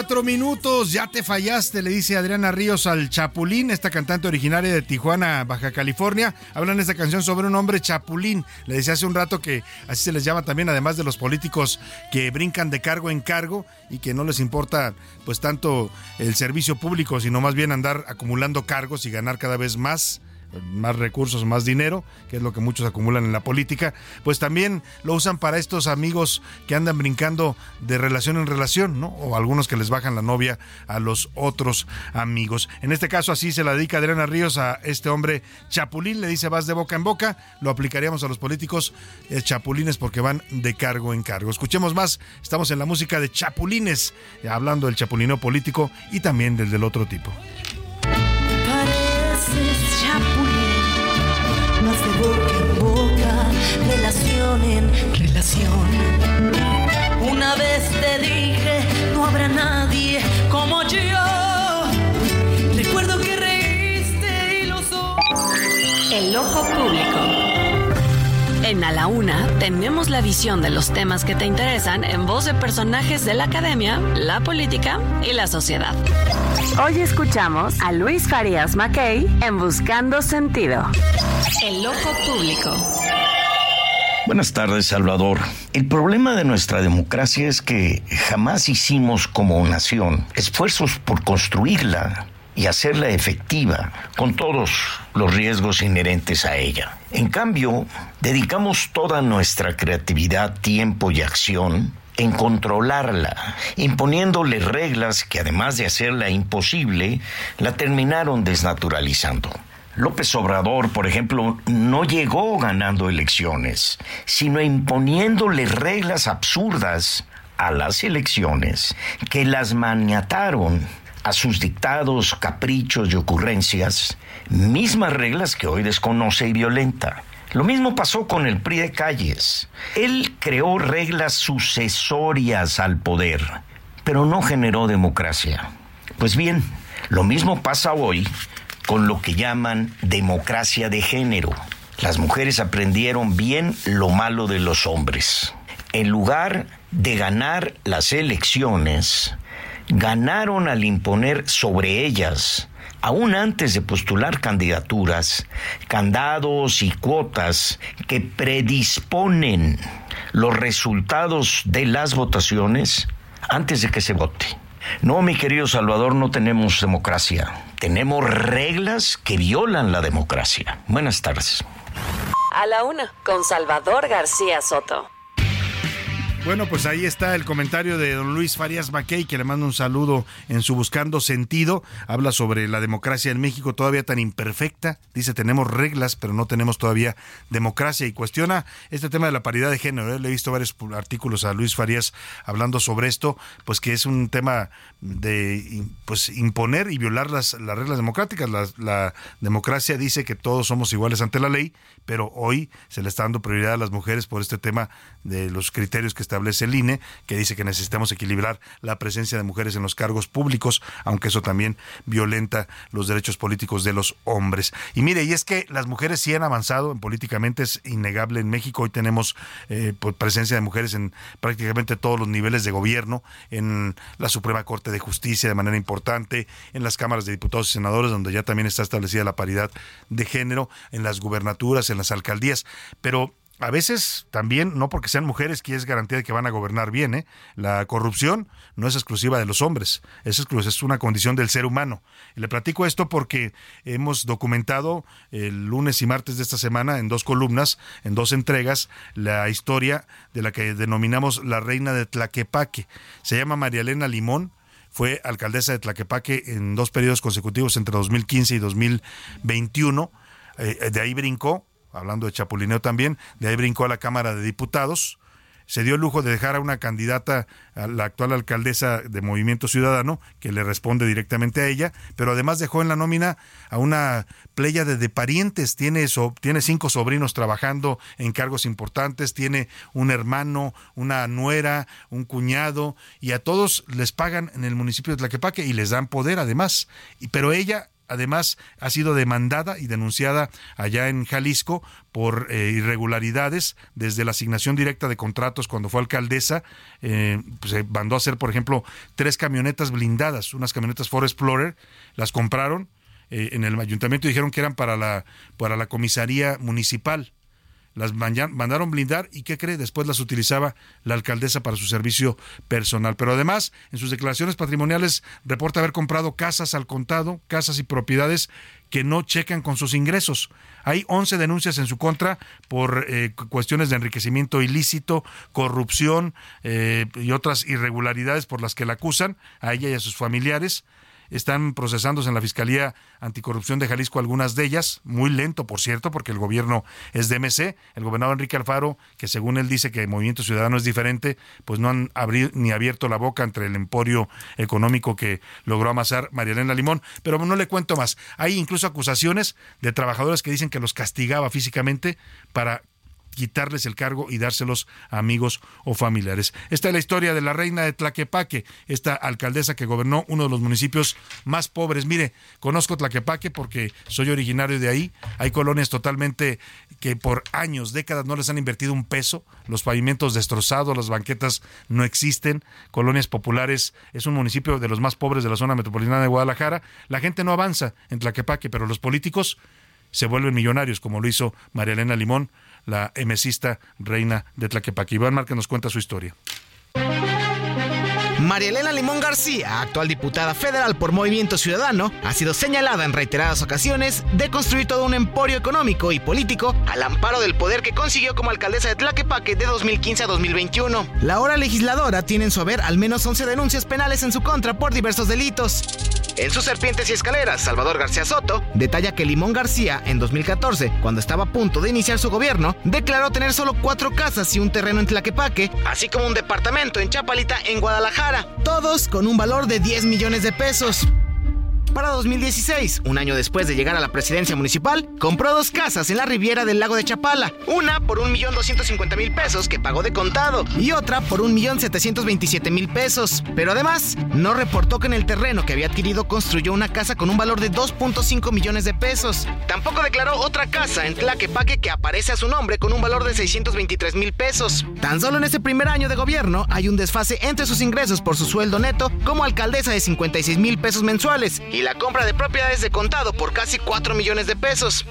Speaker 8: 34 minutos. Ya te fallaste, le dice Adriana Ríos al Chapulín, esta cantante originaria de Tijuana, Baja California. Hablan esta canción sobre un hombre chapulín. Le decía hace un rato que así se les llama también, además de los políticos que brincan de cargo en cargo y que no les importa pues tanto el servicio público, sino más bien andar acumulando cargos y ganar cada vez más más recursos, más dinero, que es lo que muchos acumulan en la política, pues también lo usan para estos amigos que andan brincando de relación en relación, ¿no? O algunos que les bajan la novia a los otros amigos. En este caso así se la dedica Adriana Ríos a este hombre chapulín, le dice vas de boca en boca, lo aplicaríamos a los políticos eh, chapulines porque van de cargo en cargo. Escuchemos más, estamos en la música de chapulines, hablando del chapulino político y también del del otro tipo.
Speaker 22: Boca en boca, relación en relación. Una vez te dije, no habrá nadie como yo. Recuerdo que reíste y los ojos.
Speaker 1: El ojo público. En A la Una tenemos la visión de los temas que te interesan en voz de personajes de la academia, la política y la sociedad. Hoy escuchamos a Luis Farías Mackey en Buscando Sentido. El ojo público.
Speaker 23: Buenas tardes, Salvador. El problema de nuestra democracia es que jamás hicimos como nación esfuerzos por construirla y hacerla efectiva con todos los riesgos inherentes a ella. En cambio, dedicamos toda nuestra creatividad, tiempo y acción en controlarla, imponiéndole reglas que además de hacerla imposible, la terminaron desnaturalizando. López Obrador, por ejemplo, no llegó ganando elecciones, sino imponiéndole reglas absurdas a las elecciones que las maniataron a sus dictados, caprichos y ocurrencias, mismas reglas que hoy desconoce y violenta. Lo mismo pasó con el PRI de Calles. Él creó reglas sucesorias al poder, pero no generó democracia. Pues bien, lo mismo pasa hoy con lo que llaman democracia de género. Las mujeres aprendieron bien lo malo de los hombres. En lugar de ganar las elecciones, ganaron al imponer sobre ellas, aún antes de postular candidaturas, candados y cuotas que predisponen los resultados de las votaciones antes de que se vote. No, mi querido Salvador, no tenemos democracia. Tenemos reglas que violan la democracia. Buenas tardes.
Speaker 2: A la una, con Salvador García Soto.
Speaker 8: Bueno, pues ahí está el comentario de don Luis Farías Mackey, que le mando un saludo en su Buscando Sentido. Habla sobre la democracia en México todavía tan imperfecta. Dice, tenemos reglas, pero no tenemos todavía democracia. Y cuestiona este tema de la paridad de género. ¿eh? Le he visto varios artículos a Luis Farías hablando sobre esto, pues que es un tema de pues imponer y violar las, las reglas democráticas. La, la democracia dice que todos somos iguales ante la ley, pero hoy se le está dando prioridad a las mujeres por este tema de los criterios que establece el INE, que dice que necesitamos equilibrar la presencia de mujeres en los cargos públicos, aunque eso también violenta los derechos políticos de los hombres. Y mire, y es que las mujeres sí han avanzado políticamente, es innegable en México. Hoy tenemos eh, pues, presencia de mujeres en prácticamente todos los niveles de gobierno, en la Suprema Corte de Justicia de manera importante, en las cámaras de diputados y senadores, donde ya también está establecida la paridad de género, en las gubernaturas, en las alcaldías. Pero a veces también, no porque sean mujeres, que es garantía de que van a gobernar bien. ¿eh? La corrupción no es exclusiva de los hombres, es, es una condición del ser humano. Y le platico esto porque hemos documentado el lunes y martes de esta semana en dos columnas, en dos entregas, la historia de la que denominamos la reina de Tlaquepaque. Se llama María Elena Limón fue alcaldesa de Tlaquepaque en dos periodos consecutivos entre 2015 y 2021. Eh, de ahí brincó hablando de chapulineo también, de ahí brincó a la Cámara de Diputados, se dio el lujo de dejar a una candidata, a la actual alcaldesa de Movimiento Ciudadano, que le responde directamente a ella, pero además dejó en la nómina a una playa de, parientes, tiene, tiene cinco sobrinos trabajando en cargos importantes, tiene un hermano, una nuera, un cuñado, y a todos les pagan en el municipio de Tlaquepaque y les dan poder además. Y, pero ella además ha sido demandada y denunciada allá en Jalisco por eh, irregularidades desde la asignación directa de contratos cuando fue alcaldesa. Eh, pues, se mandó a hacer, por ejemplo, tres camionetas blindadas, unas camionetas Ford Explorer, las compraron eh, en el ayuntamiento y dijeron que eran para la, para la comisaría municipal las mandaron blindar y ¿qué cree? Después las utilizaba la alcaldesa para su servicio personal. Pero además, en sus declaraciones patrimoniales reporta haber comprado casas al contado, casas y propiedades que no checan con sus ingresos. Hay 11 denuncias en su contra por eh, cuestiones de enriquecimiento ilícito, corrupción eh, y otras irregularidades por las que la acusan a ella y a sus familiares. Están procesándose en la Fiscalía Anticorrupción de Jalisco algunas de ellas, muy lento, por cierto, porque el gobierno es de MC. El gobernador Enrique Alfaro, que según él dice que el Movimiento Ciudadano es diferente, pues no han ni abierto la boca entre el emporio económico que logró amasar María Elena Limón. Pero no le cuento más. Hay incluso acusaciones de trabajadores que dicen que los castigaba físicamente para quitarles el cargo y dárselos a amigos o familiares. Esta es la historia de la reina de Tlaquepaque, esta alcaldesa que gobernó uno de los municipios más pobres. Mire, conozco Tlaquepaque porque soy originario de ahí. Hay colonias totalmente que por años, décadas no les han invertido un peso, los pavimentos destrozados, las banquetas no existen, colonias populares, es un municipio de los más pobres de la zona metropolitana de Guadalajara. La gente no avanza en Tlaquepaque, pero los políticos se vuelven millonarios, como lo hizo María Elena Limón, la emesista reina de Tlaquepaque. Iván Márquez nos cuenta su historia.
Speaker 14: María Elena Limón García, actual diputada federal por Movimiento Ciudadano, ha sido señalada en reiteradas ocasiones de construir todo un emporio económico y político al amparo del poder que consiguió como alcaldesa de Tlaquepaque de 2015 a 2021. La hora legisladora tiene en su haber al menos 11 denuncias penales en su contra por diversos delitos. En sus Serpientes y Escaleras, Salvador García Soto detalla que Limón García, en 2014, cuando estaba a punto de iniciar su gobierno, declaró tener solo cuatro casas y un terreno en Tlaquepaque, así como un departamento en Chapalita, en Guadalajara, todos con un valor de 10 millones de pesos. Para 2016, un año después de llegar a la presidencia municipal, compró dos casas en la riviera del lago de Chapala. Una por 1.250.000 pesos que pagó de contado y otra por 1.727.000 pesos. Pero además, no reportó que en el terreno que había adquirido construyó una casa con un valor de 2.5 millones de pesos. Tampoco declaró otra casa en Tlaquepaque que aparece a su nombre con un valor de 623 mil pesos. Tan solo en ese primer año de gobierno hay un desfase entre sus ingresos por su sueldo neto como alcaldesa de 56 mil pesos mensuales y la compra de propiedades de contado por casi 4 millones de pesos.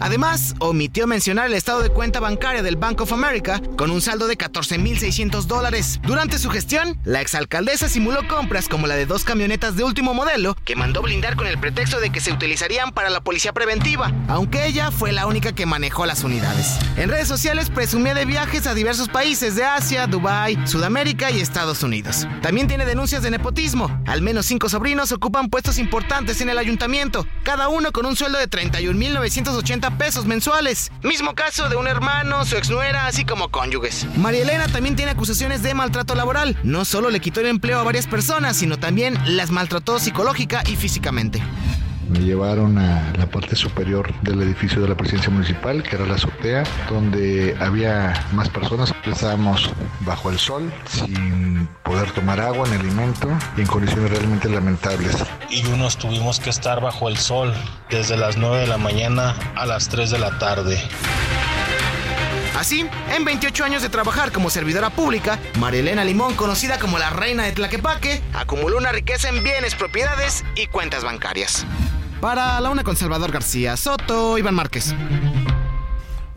Speaker 14: Además, omitió mencionar el estado de cuenta bancaria del Bank of America con un saldo de 14.600 dólares. Durante su gestión, la exalcaldesa simuló compras como la de dos camionetas de último modelo que mandó blindar con el pretexto de que se utilizarían para la policía preventiva, aunque ella fue la única que manejó las unidades. En redes sociales presumía de viajes a diversos países de Asia, Dubái, Sudamérica y Estados Unidos. También tiene denuncias de nepotismo. Al menos cinco sobrinos ocupan puestos importantes en el ayuntamiento, cada uno con un sueldo de 31.980 pesos mensuales. Mismo caso de un hermano, su exnuera, así como cónyuges. María Elena también tiene acusaciones de maltrato laboral. No solo le quitó el empleo a varias personas, sino también las maltrató psicológica y físicamente.
Speaker 24: Me llevaron a la parte superior del edificio de la presidencia municipal, que era la azotea, donde había más personas. Estábamos bajo el sol, sin poder tomar agua ni alimento y en condiciones realmente lamentables.
Speaker 25: Y unos tuvimos que estar bajo el sol desde las 9 de la mañana a las 3 de la tarde.
Speaker 14: Así, en 28 años de trabajar como servidora pública, Marilena Limón, conocida como la reina de Tlaquepaque, acumuló una riqueza en bienes, propiedades y cuentas bancarias. Para la una con Salvador García Soto, Iván Márquez.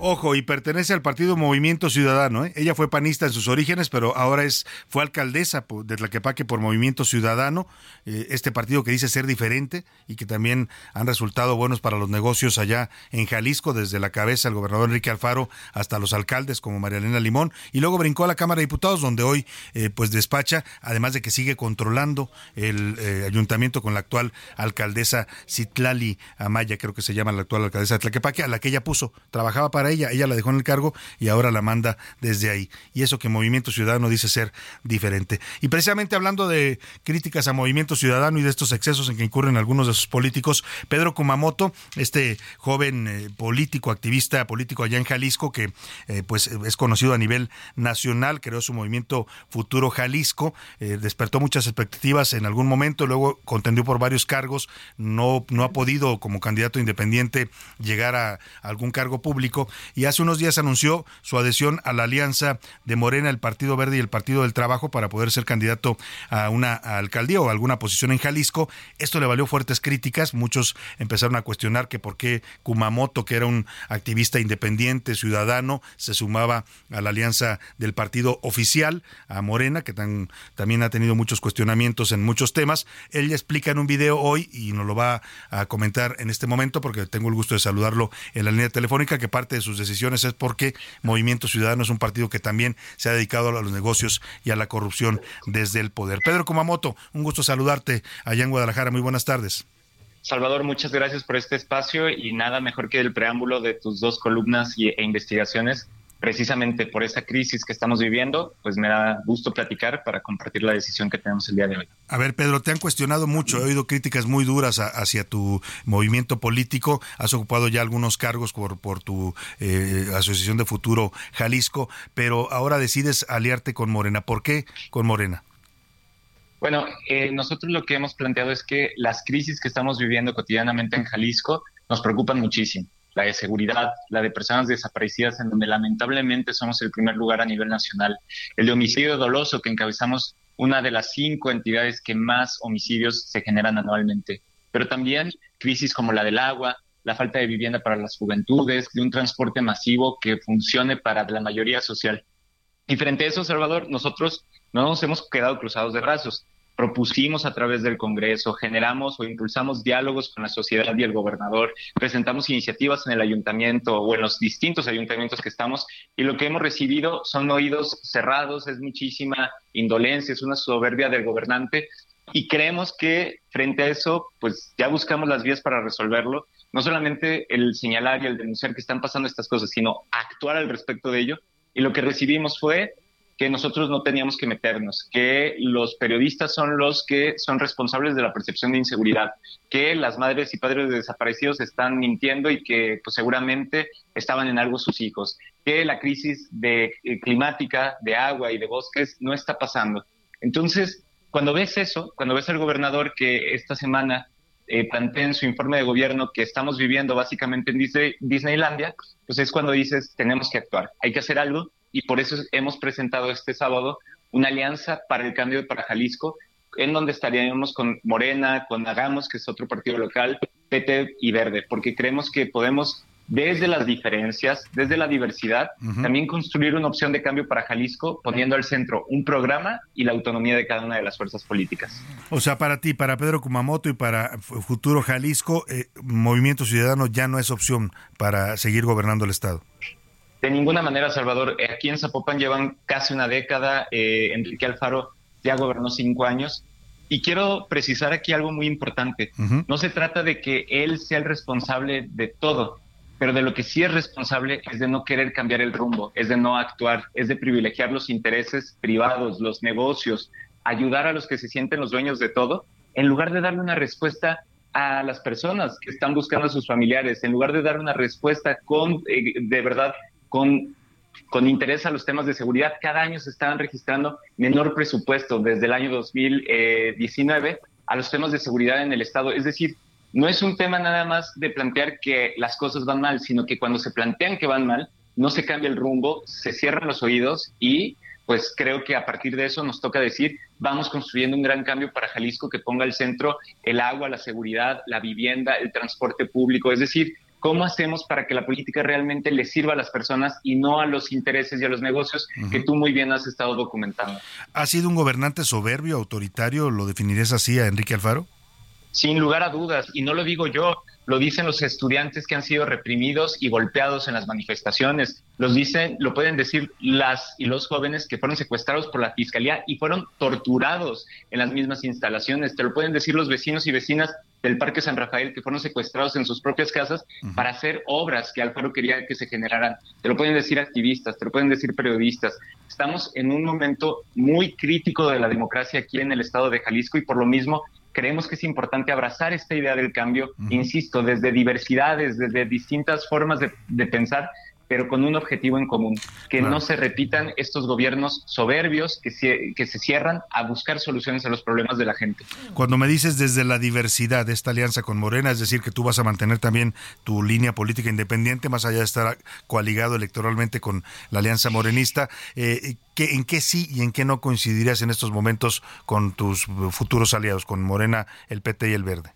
Speaker 8: Ojo, y pertenece al partido Movimiento Ciudadano. ¿eh? Ella fue panista en sus orígenes, pero ahora es fue alcaldesa de Tlaquepaque por Movimiento Ciudadano, eh, este partido que dice ser diferente y que también han resultado buenos para los negocios allá en Jalisco, desde la cabeza del gobernador Enrique Alfaro hasta los alcaldes como María Elena Limón, y luego brincó a la Cámara de Diputados, donde hoy eh, pues despacha, además de que sigue controlando el ayuntamiento con la actual alcaldesa Citlali Amaya, creo que se llama la actual alcaldesa de Tlaquepaque, a la que ella puso, trabajaba para ella. Ella la dejó en el cargo y ahora la manda desde ahí. Y eso que Movimiento Ciudadano dice ser diferente. Y precisamente hablando de críticas a Movimiento Ciudadano y de estos excesos en que incurren algunos de sus políticos, Pedro Kumamoto, este joven eh, político, activista político allá en Jalisco, que eh, pues es conocido a nivel nacional, creó su movimiento Futuro Jalisco, eh, despertó muchas expectativas en algún momento, luego contendió por varios cargos, no, no ha podido como candidato independiente llegar a, algún cargo público y hace unos días anunció su adhesión a la alianza de Morena, el Partido Verde y el Partido del Trabajo para poder ser candidato a una alcaldía o alguna posición en Jalisco. Esto le valió fuertes críticas, muchos empezaron a cuestionar que por qué Kumamoto, que era un activista independiente, ciudadano, se sumaba a la alianza del partido oficial, a Morena, que también ha tenido muchos cuestionamientos en muchos temas. Él ya explica en un video hoy y nos lo va a comentar en este momento porque tengo el gusto de saludarlo en la línea telefónica, que parte de sus decisiones es porque Movimiento Ciudadano es un partido que también se ha dedicado a los negocios y a la corrupción desde el poder. Pedro Kumamoto, un gusto saludarte allá en Guadalajara. Muy buenas tardes.
Speaker 26: Salvador, muchas gracias por este espacio y nada mejor que el preámbulo de tus dos columnas e investigaciones precisamente por esa crisis que estamos viviendo, pues me da gusto platicar para compartir la decisión que tenemos el día de hoy.
Speaker 8: A ver, Pedro, te han cuestionado mucho, he oído críticas muy duras hacia tu movimiento político, has ocupado ya algunos cargos por, por tu eh, Asociación de Futuro Jalisco, pero ahora decides aliarte con Morena. ¿Por qué con Morena?
Speaker 26: Bueno, eh, nosotros lo que hemos planteado es que las crisis que estamos viviendo cotidianamente en Jalisco nos preocupan muchísimo la de seguridad, la de personas desaparecidas, en donde lamentablemente somos el primer lugar a nivel nacional, el de homicidio doloso, que encabezamos una de las cinco entidades que más homicidios se generan anualmente, pero también crisis como la del agua, la falta de vivienda para las juventudes, de un transporte masivo que funcione para la mayoría social. Y frente a eso, Salvador, nosotros no nos hemos quedado cruzados de brazos propusimos a través del Congreso, generamos o impulsamos diálogos con la sociedad y el gobernador, presentamos iniciativas en el ayuntamiento o en los distintos ayuntamientos que estamos y lo que hemos recibido son oídos cerrados, es muchísima indolencia, es una soberbia del gobernante y creemos que frente a eso, pues ya buscamos las vías para resolverlo, no solamente el señalar y el denunciar que están pasando estas cosas, sino actuar al respecto de ello. Y lo que recibimos fue que nosotros no teníamos que meternos, que los periodistas son los que son responsables de la percepción de inseguridad, que las madres y padres de desaparecidos están mintiendo y que pues, seguramente estaban en algo sus hijos, que la crisis de, eh, climática, de agua y de bosques no está pasando. Entonces, cuando ves eso, cuando ves al gobernador que esta semana eh, plantea en su informe de gobierno que estamos viviendo básicamente en Disneylandia, pues es cuando dices, tenemos que actuar, hay que hacer algo y por eso hemos presentado este sábado una alianza para el cambio para Jalisco, en donde estaríamos con Morena, con Hagamos, que es otro partido local, PT y Verde, porque creemos que podemos desde las diferencias, desde la diversidad, también construir una opción de cambio para Jalisco, poniendo al centro un programa y la autonomía de cada una de las fuerzas políticas.
Speaker 8: O sea, para ti, para Pedro Kumamoto y para Futuro Jalisco, eh, Movimiento Ciudadano ya no es opción para seguir gobernando el Estado.
Speaker 26: De ninguna manera, Salvador. Eh, aquí en Zapopan llevan casi una década. Eh, Enrique Alfaro ya gobernó cinco años. Y quiero precisar aquí algo muy importante. No se trata de que él sea el responsable de todo, pero de lo que sí es responsable es de no querer cambiar el rumbo, es de no actuar, es de privilegiar los intereses privados, los negocios, ayudar a los que se sienten los dueños de todo, en lugar de darle una respuesta a las personas que están buscando a sus familiares, en lugar de dar una respuesta con eh, de verdad con, interés a los temas de seguridad. Cada año se estaban registrando menor presupuesto desde el año 2019 a los temas de seguridad en el Estado. Es decir, no es un tema nada más de plantear que las cosas van mal, sino que cuando se plantean que van mal, no se cambia el rumbo, se cierran los oídos y pues creo que a partir de eso nos toca decir, vamos construyendo un gran cambio para Jalisco que ponga al centro el agua, la seguridad, la vivienda, el transporte público, es decir, ¿Cómo hacemos para que la política realmente le sirva a las personas y no a los intereses y a los negocios que tú muy bien has estado documentando?
Speaker 8: ¿Ha sido un gobernante soberbio, autoritario? ¿Lo definirías así a Enrique Alfaro?
Speaker 26: Sin lugar a dudas, y no lo digo yo, lo dicen los estudiantes que han sido reprimidos y golpeados en las manifestaciones, los dicen, lo pueden decir las y los jóvenes que fueron secuestrados por la fiscalía y fueron torturados en las mismas instalaciones, te lo pueden decir los vecinos y vecinas del Parque San Rafael que fueron secuestrados en sus propias casas para hacer obras que Alfaro quería que se generaran. Te lo pueden decir activistas, te lo pueden decir periodistas. Estamos en un momento muy crítico de la democracia aquí en el estado de Jalisco y por lo mismo creemos que es importante abrazar esta idea del cambio, insisto, desde diversidades, desde distintas formas de, de pensar, pero con un objetivo en común, que no se repitan estos gobiernos soberbios que se, que se cierran a buscar soluciones a los problemas de la gente.
Speaker 8: Cuando me dices desde la diversidad de esta alianza con Morena, es decir, que tú vas a mantener también tu línea política independiente, más allá de estar coaligado electoralmente con la alianza morenista, eh, ¿en qué sí y en qué no coincidirías en estos momentos con tus futuros aliados, con Morena, el PT y el Verde?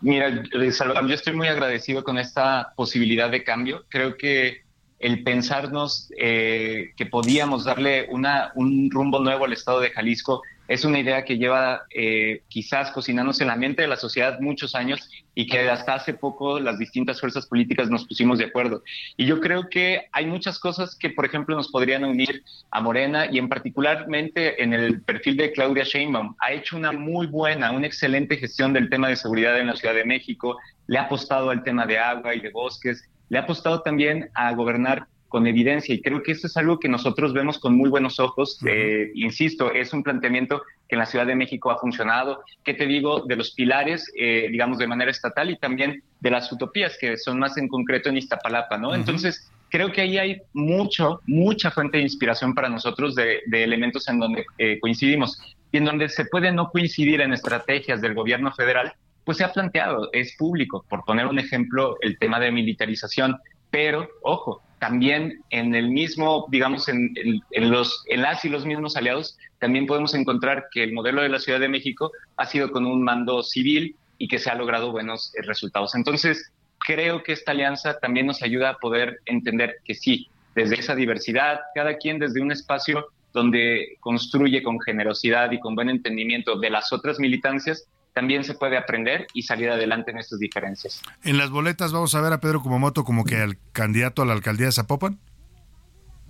Speaker 26: Mira, yo estoy muy agradecido con esta posibilidad de cambio. Creo que el pensarnos eh, que podíamos darle una, un rumbo nuevo al Estado de Jalisco es una idea que lleva eh, quizás cocinándose en la mente de la sociedad muchos años y que hasta hace poco las distintas fuerzas políticas nos pusimos de acuerdo. Y yo creo que hay muchas cosas que, por ejemplo, nos podrían unir a Morena y en particularmente en el perfil de Claudia Sheinbaum. Ha hecho una muy buena, una excelente gestión del tema de seguridad en la Ciudad de México, le ha apostado al tema de agua y de bosques, le ha apostado también a gobernar con evidencia y creo que esto es algo que nosotros vemos con muy buenos ojos. Eh, insisto, es un planteamiento que en la Ciudad de México ha funcionado. ¿Qué te digo de los pilares, eh, digamos, de manera estatal y también de las utopías que son más en concreto en Iztapalapa, ¿no? Entonces, creo que ahí hay mucho, mucha fuente de inspiración para nosotros de, elementos en donde eh, coincidimos y en donde se puede no coincidir en estrategias del gobierno federal, pues se ha planteado, es público. Por poner un ejemplo, el tema de militarización. Pero, ojo, también en el mismo, digamos, en, los, en las y los mismos aliados, también podemos encontrar que el modelo de la Ciudad de México ha sido con un mando civil y que se ha logrado buenos eh, resultados. Entonces, creo que esta alianza también nos ayuda a poder entender que sí, desde esa diversidad, cada quien desde un espacio donde construye con generosidad y con buen entendimiento de las otras militancias, también se puede aprender y salir adelante en estas diferencias.
Speaker 8: En las boletas vamos a ver a Pedro Kumamoto como que al candidato a la alcaldía de Zapopan.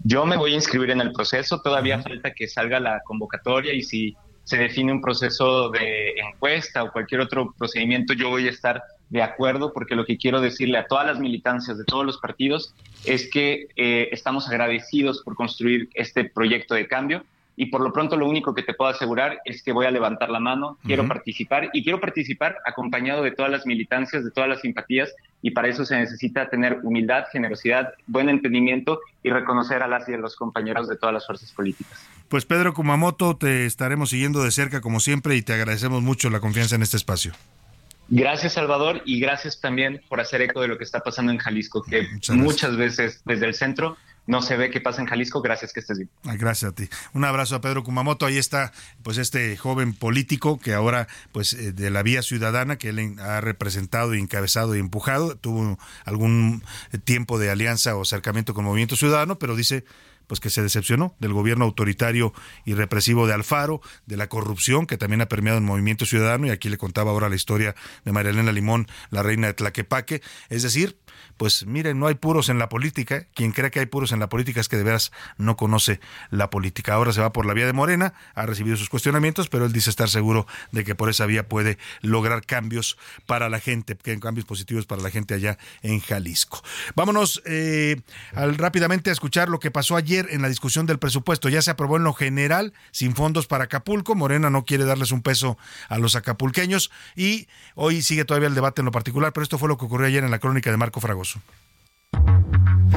Speaker 26: Yo me voy a inscribir en el proceso, todavía falta que salga la convocatoria y si se define un proceso de encuesta o cualquier otro procedimiento, yo voy a estar de acuerdo porque lo que quiero decirle a todas las militancias de todos los partidos es que eh, estamos agradecidos por construir este proyecto de cambio y por lo pronto lo único que te puedo asegurar es que voy a levantar la mano, quiero participar y quiero participar acompañado de todas las militancias, de todas las simpatías y para eso se necesita tener humildad, generosidad, buen entendimiento y reconocer a las y a los compañeros de todas las fuerzas políticas.
Speaker 8: Pues Pedro Kumamoto, te estaremos siguiendo de cerca como siempre y te agradecemos mucho la confianza en este espacio.
Speaker 26: Gracias Salvador y gracias también por hacer eco de lo que está pasando en Jalisco, que muchas veces desde el centro no se ve qué pasa en Jalisco. Gracias, que estés bien.
Speaker 8: Gracias a ti. Un abrazo a Pedro Kumamoto. Ahí está, pues, este joven político que ahora, pues, eh, de la vía ciudadana que él ha representado encabezado y empujado, tuvo algún tiempo de alianza o acercamiento con Movimiento Ciudadano, pero dice pues que se decepcionó del gobierno autoritario y represivo de Alfaro, de la corrupción que también ha permeado el movimiento ciudadano, y aquí le contaba ahora la historia de María Elena Limón, la reina de Tlaquepaque, es decir, pues miren, no hay puros en la política. Quien cree que hay puros en la política es que de veras no conoce la política. Ahora se va por la vía de Morena, ha recibido sus cuestionamientos, pero él dice estar seguro de que por esa vía puede lograr cambios para la gente, cambios positivos para la gente allá en Jalisco. Vámonos eh, al, rápidamente a escuchar lo que pasó ayer en la discusión del presupuesto. Ya se aprobó en lo general, sin fondos para Acapulco. Morena no quiere darles un peso a los acapulqueños y hoy sigue todavía el debate en lo particular, pero esto fue lo que ocurrió ayer en la crónica de Marco Fragoso.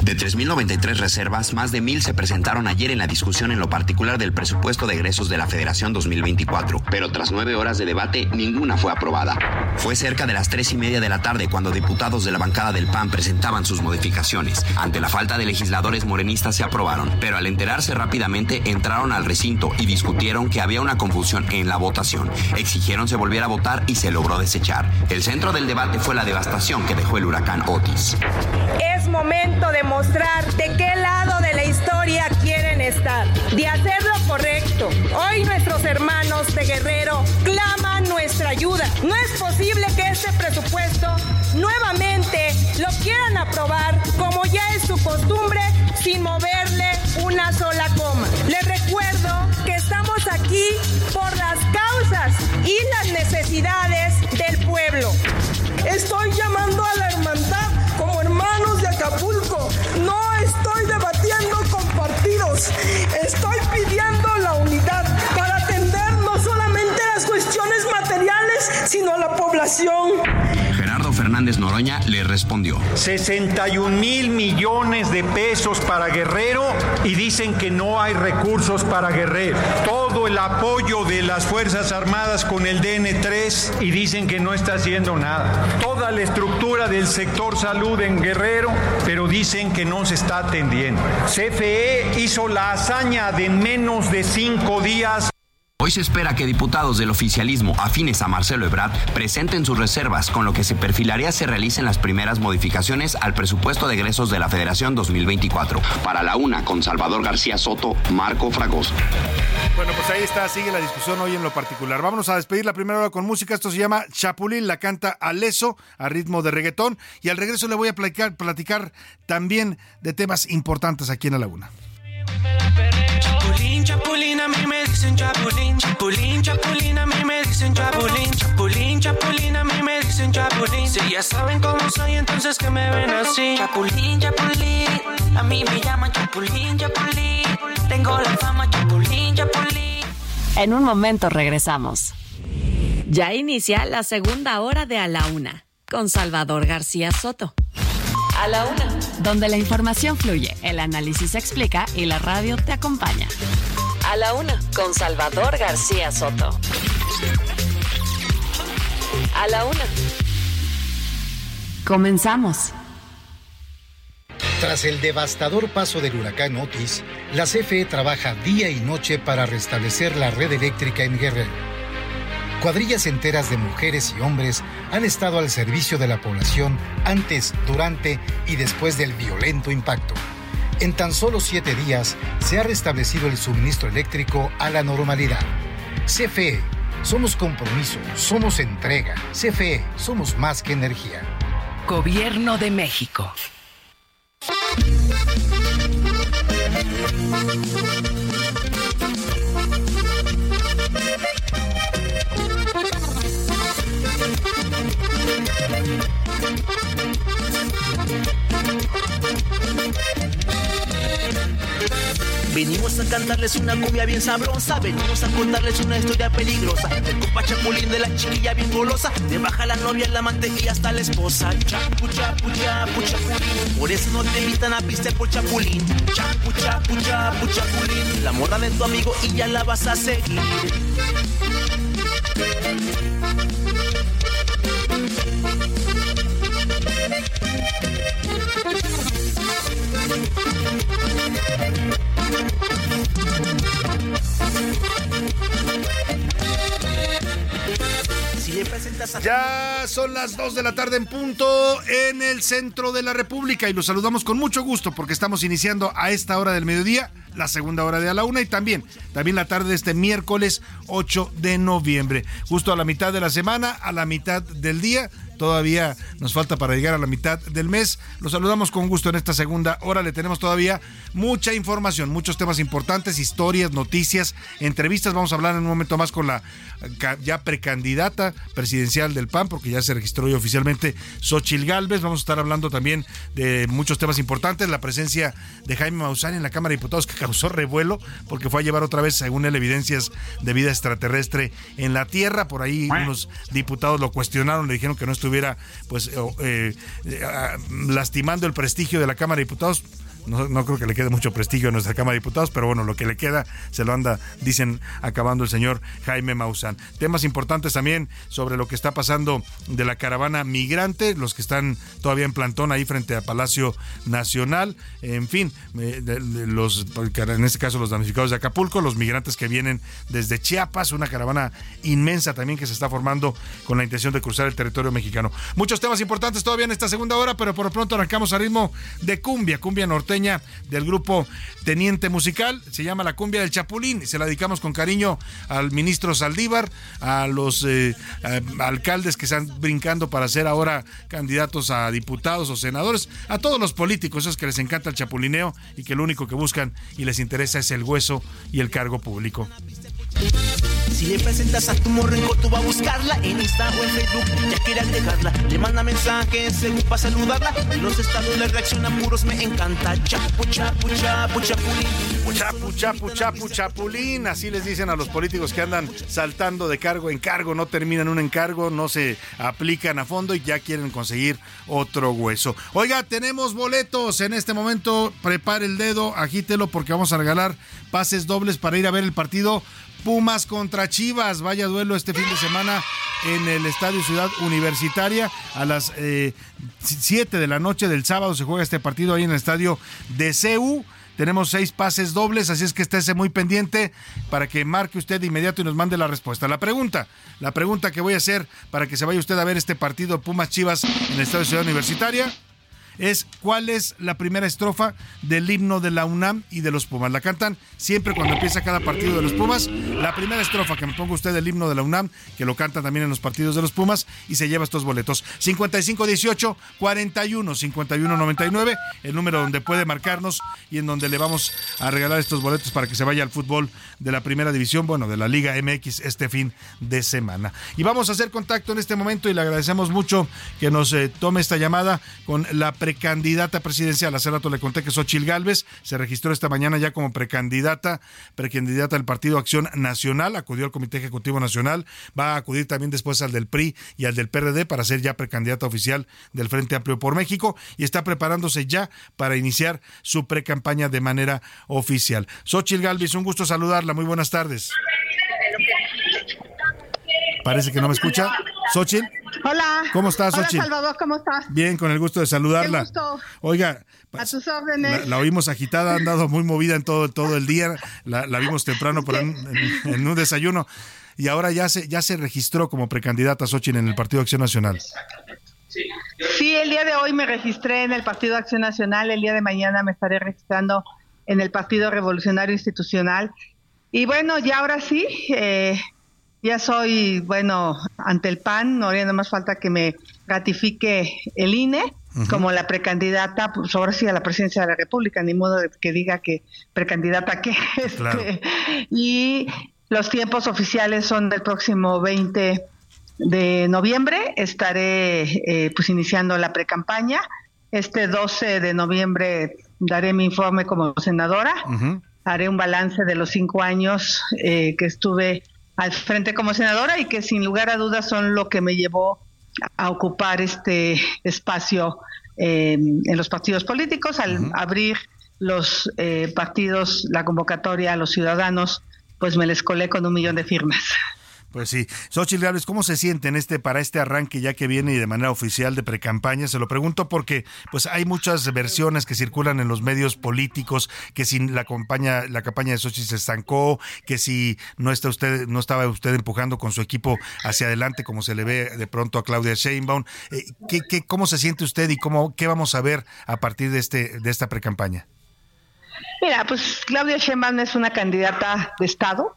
Speaker 27: De 3.093 reservas, más de 1.000 se presentaron ayer en la discusión en lo particular del presupuesto de egresos de la Federación 2024, pero tras nueve horas de debate, ninguna fue aprobada. Fue cerca de las tres y media de la tarde cuando diputados de la bancada del PAN presentaban sus modificaciones. Ante la falta de legisladores morenistas se aprobaron, pero al enterarse rápidamente entraron al recinto y discutieron que había una confusión en la votación. Exigieron se volviera a votar y se logró desechar. El centro del debate fue la devastación que dejó el huracán Otis.
Speaker 28: Es momento de mostrar de qué lado de la historia quieren estar, de hacer lo correcto. Hoy nuestros hermanos de Guerrero claman nuestra ayuda. No es posible que este presupuesto nuevamente lo quieran aprobar como ya es su costumbre sin moverle una sola coma. Les recuerdo que estamos aquí por las causas y las necesidades del pueblo no estoy debatiendo con partidos. Estoy pidiendo la unidad para atender no solamente las cuestiones materiales,
Speaker 29: inflación.
Speaker 27: Gerardo Fernández Noroña le respondió.
Speaker 30: 61 mil millones de pesos para Guerrero y dicen que no hay recursos para Guerrero. Todo el apoyo de las Fuerzas Armadas con el DN3 y dicen que no está haciendo nada. Toda la estructura del sector salud en Guerrero, pero dicen que no se está atendiendo. CFE hizo la hazaña de en menos de cinco días.
Speaker 27: Hoy se espera que diputados del oficialismo afines a Marcelo Ebrard presenten sus reservas, con lo que se perfilaría se realicen las primeras modificaciones al presupuesto de egresos de la Federación 2024. Para la una, con Salvador García Soto, Marco Fragoso.
Speaker 8: Bueno, pues ahí está, sigue la discusión hoy en lo particular. Vámonos a despedir la primera hora con música. Esto se llama Chapulín, la canta Aleso a ritmo de reggaetón. Y al regreso le voy a platicar, platicar también de temas importantes aquí en la Laguna.
Speaker 22: Chapulín, chapulín, a mí me dicen chapulín. Chapulín, chapulín, a mí me dicen chapulín. Chapulín, chapulín, a mí me dicen chapulín. Si ya saben cómo soy, entonces que me ven así. Chapulín, chapulín, a mí me llaman chapulín, chapulín. Tengo la fama chapulín, chapulín.
Speaker 1: En un momento regresamos. Ya inicia la segunda hora de A la Una con Salvador García Soto.
Speaker 2: A la una.
Speaker 1: Donde la información fluye, el análisis se explica y la radio te acompaña.
Speaker 2: A la una con Salvador García Soto. A la una.
Speaker 1: Comenzamos.
Speaker 31: Tras el devastador paso del huracán Otis, la CFE trabaja día y noche para restablecer la red eléctrica en Guerrero. Cuadrillas enteras de mujeres y hombres han estado al servicio de la población antes, durante y después del violento impacto. En tan solo siete días se ha restablecido el suministro eléctrico a la normalidad. CFE, somos compromiso, somos entrega. CFE, somos más que energía.
Speaker 32: Gobierno de México.
Speaker 33: Venimos a cantarles una cumbia bien sabrosa, venimos a contarles una historia peligrosa. El compa chapulín de la chiquilla bien golosa, de baja la novia, la amante y hasta la esposa. Chapu, chapu, chapu, chapulín, por eso no te invitan a pistear por chapulín. Chapu, chapu, chapu, chapulín, la morra de tu amigo y ya la vas a seguir.
Speaker 8: Ya son las 2 de la tarde en punto en el centro de la República y los saludamos con mucho gusto porque estamos iniciando a esta hora del mediodía, la segunda hora de a la una y también, también la tarde de este miércoles 8 de noviembre. Justo a la mitad de la semana, a la mitad del día. Todavía nos falta para llegar a la mitad del mes. Los saludamos con gusto en esta segunda hora. Le tenemos todavía mucha información, muchos temas importantes, historias, noticias, entrevistas. Vamos a hablar en un momento más con la ya precandidata presidencial del PAN, porque ya se registró hoy oficialmente Xochil Gálvez. Vamos a estar hablando también de muchos temas importantes. La presencia de Jaime Maussan en la Cámara de Diputados, que causó revuelo, porque fue a llevar otra vez, según él, evidencias de vida extraterrestre en la Tierra. Por ahí unos diputados lo cuestionaron, le dijeron que no estuviera pues eh, lastimando el prestigio de la Cámara de Diputados. No, no, creo que le quede mucho prestigio a nuestra Cámara de Diputados, pero bueno, lo que le queda se lo anda, dicen, acabando el señor Jaime Maussan. Temas importantes también sobre lo que está pasando de la caravana migrante, los que están todavía en plantón ahí frente a Palacio Nacional, en fin, eh, los, en este caso los damnificados de Acapulco, los migrantes que vienen desde Chiapas, una caravana inmensa también que se está formando con la intención de cruzar el territorio mexicano. Muchos temas importantes todavía en esta segunda hora, pero por lo pronto arrancamos a ritmo de cumbia, cumbia norteña del grupo Teniente Musical, se llama La Cumbia del Chapulín, y se la dedicamos con cariño al ministro Saldívar, a los eh, alcaldes que están brincando para ser ahora candidatos a diputados o senadores, a todos los políticos, esos que les encanta el chapulineo y que lo único que buscan y les interesa es el hueso y el cargo público.
Speaker 33: Si le presentas a tu morrenco, tú vas a buscarla en Insta o en Facebook, ya quiere agregarla. Le manda mensajes según para saludarla. Y los estados le reaccionan puros, me encanta. Chapu, chapu, chapu, chapulín.
Speaker 8: Chapu, chapu, chapu, chapulín. Así les dicen a los políticos que andan saltando de cargo en cargo, no terminan un encargo, no se aplican a fondo y ya quieren conseguir otro hueso. Oiga, tenemos boletos en este momento. Prepare el dedo, agítelo porque vamos a regalar pases dobles para ir a ver el partido Pumas contra Chivas. Vaya duelo este fin de semana en el Estadio Ciudad Universitaria. A las 7 de la noche del sábado se juega este partido ahí en el Estadio de CEU. Tenemos seis pases dobles, así es que estése muy pendiente para que marque usted de inmediato y nos mande la respuesta. La pregunta, la pregunta que voy a hacer para que se vaya usted a ver este partido Pumas Chivas en el Estadio Ciudad Universitaria es cuál es la primera estrofa del himno de la UNAM y de los Pumas. La cantan siempre cuando empieza cada partido de los Pumas. La primera estrofa que me ponga usted del himno de la UNAM, que lo cantan también en los partidos de los Pumas y se lleva estos boletos. 5518 41 51 99, el número donde puede marcarnos y en donde le vamos a regalar estos boletos para que se vaya al fútbol de la primera división, bueno, de la Liga MX este fin de semana. Y vamos a hacer contacto en este momento y le agradecemos mucho que nos eh, tome esta llamada con la precandidata presidencial. Hace rato le conté que Xochil Gálvez se registró esta mañana ya como precandidata, precandidata del Partido Acción Nacional, acudió al Comité Ejecutivo Nacional, va a acudir también después al del PRI y al del PRD para ser ya precandidata oficial del Frente Amplio por México y está preparándose ya para iniciar su precampaña de manera oficial. Xochil Gálvez, un gusto saludarla, muy buenas tardes. Parece que no me escucha. Xochitl.
Speaker 29: Hola.
Speaker 8: ¿Cómo estás,
Speaker 29: Hola,
Speaker 8: Xochitl?
Speaker 29: Salvador, ¿cómo estás?
Speaker 8: Bien, con el gusto de saludarla.
Speaker 29: Qué gusto.
Speaker 8: Oiga,
Speaker 29: A tus órdenes.
Speaker 8: la, la oímos agitada, ha andado muy movida en todo, todo el día. La, la vimos temprano por en, en- en un desayuno. Y ahora ya se, ya se registró como precandidata Xochitl en el Partido Acción Nacional.
Speaker 29: Sí, el día de hoy me registré en el Partido Acción Nacional, el día de mañana me estaré registrando en el Partido Revolucionario Institucional. Y bueno, ya ahora sí, eh, ya soy, bueno, ante el PAN, no haría nada más falta que me ratifique el INE como la precandidata, pues ahora sí a la presidencia de la República, ni modo de que diga que precandidata que [LAUGHS]
Speaker 34: Claro.
Speaker 29: este, y los tiempos oficiales son del próximo 20 de noviembre. Estaré eh, pues iniciando la precampaña. Este 12 de noviembre daré mi informe como senadora. Haré un balance de los cinco años eh, que estuve al frente como senadora y que sin lugar a dudas son lo que me llevó a ocupar este espacio eh, en los partidos políticos, al abrir los eh, partidos, la convocatoria a los ciudadanos, pues me les colé con un millón de firmas.
Speaker 8: Pues sí. Xochitl Gálvez, ¿cómo se siente en este, para este arranque ya que viene y de manera oficial de precampaña? Se lo pregunto porque pues hay muchas versiones que circulan en los medios políticos, que si la campaña, la campaña de Xochitl se estancó, que si no está usted, no estaba usted empujando con su equipo hacia adelante como se le ve de pronto a Claudia Sheinbaum. Eh, ¿qué, qué, ¿Cómo se siente usted y cómo, qué vamos a ver a partir de, este, de esta precampaña?
Speaker 29: Mira, pues Claudia Sheinbaum es una candidata de Estado,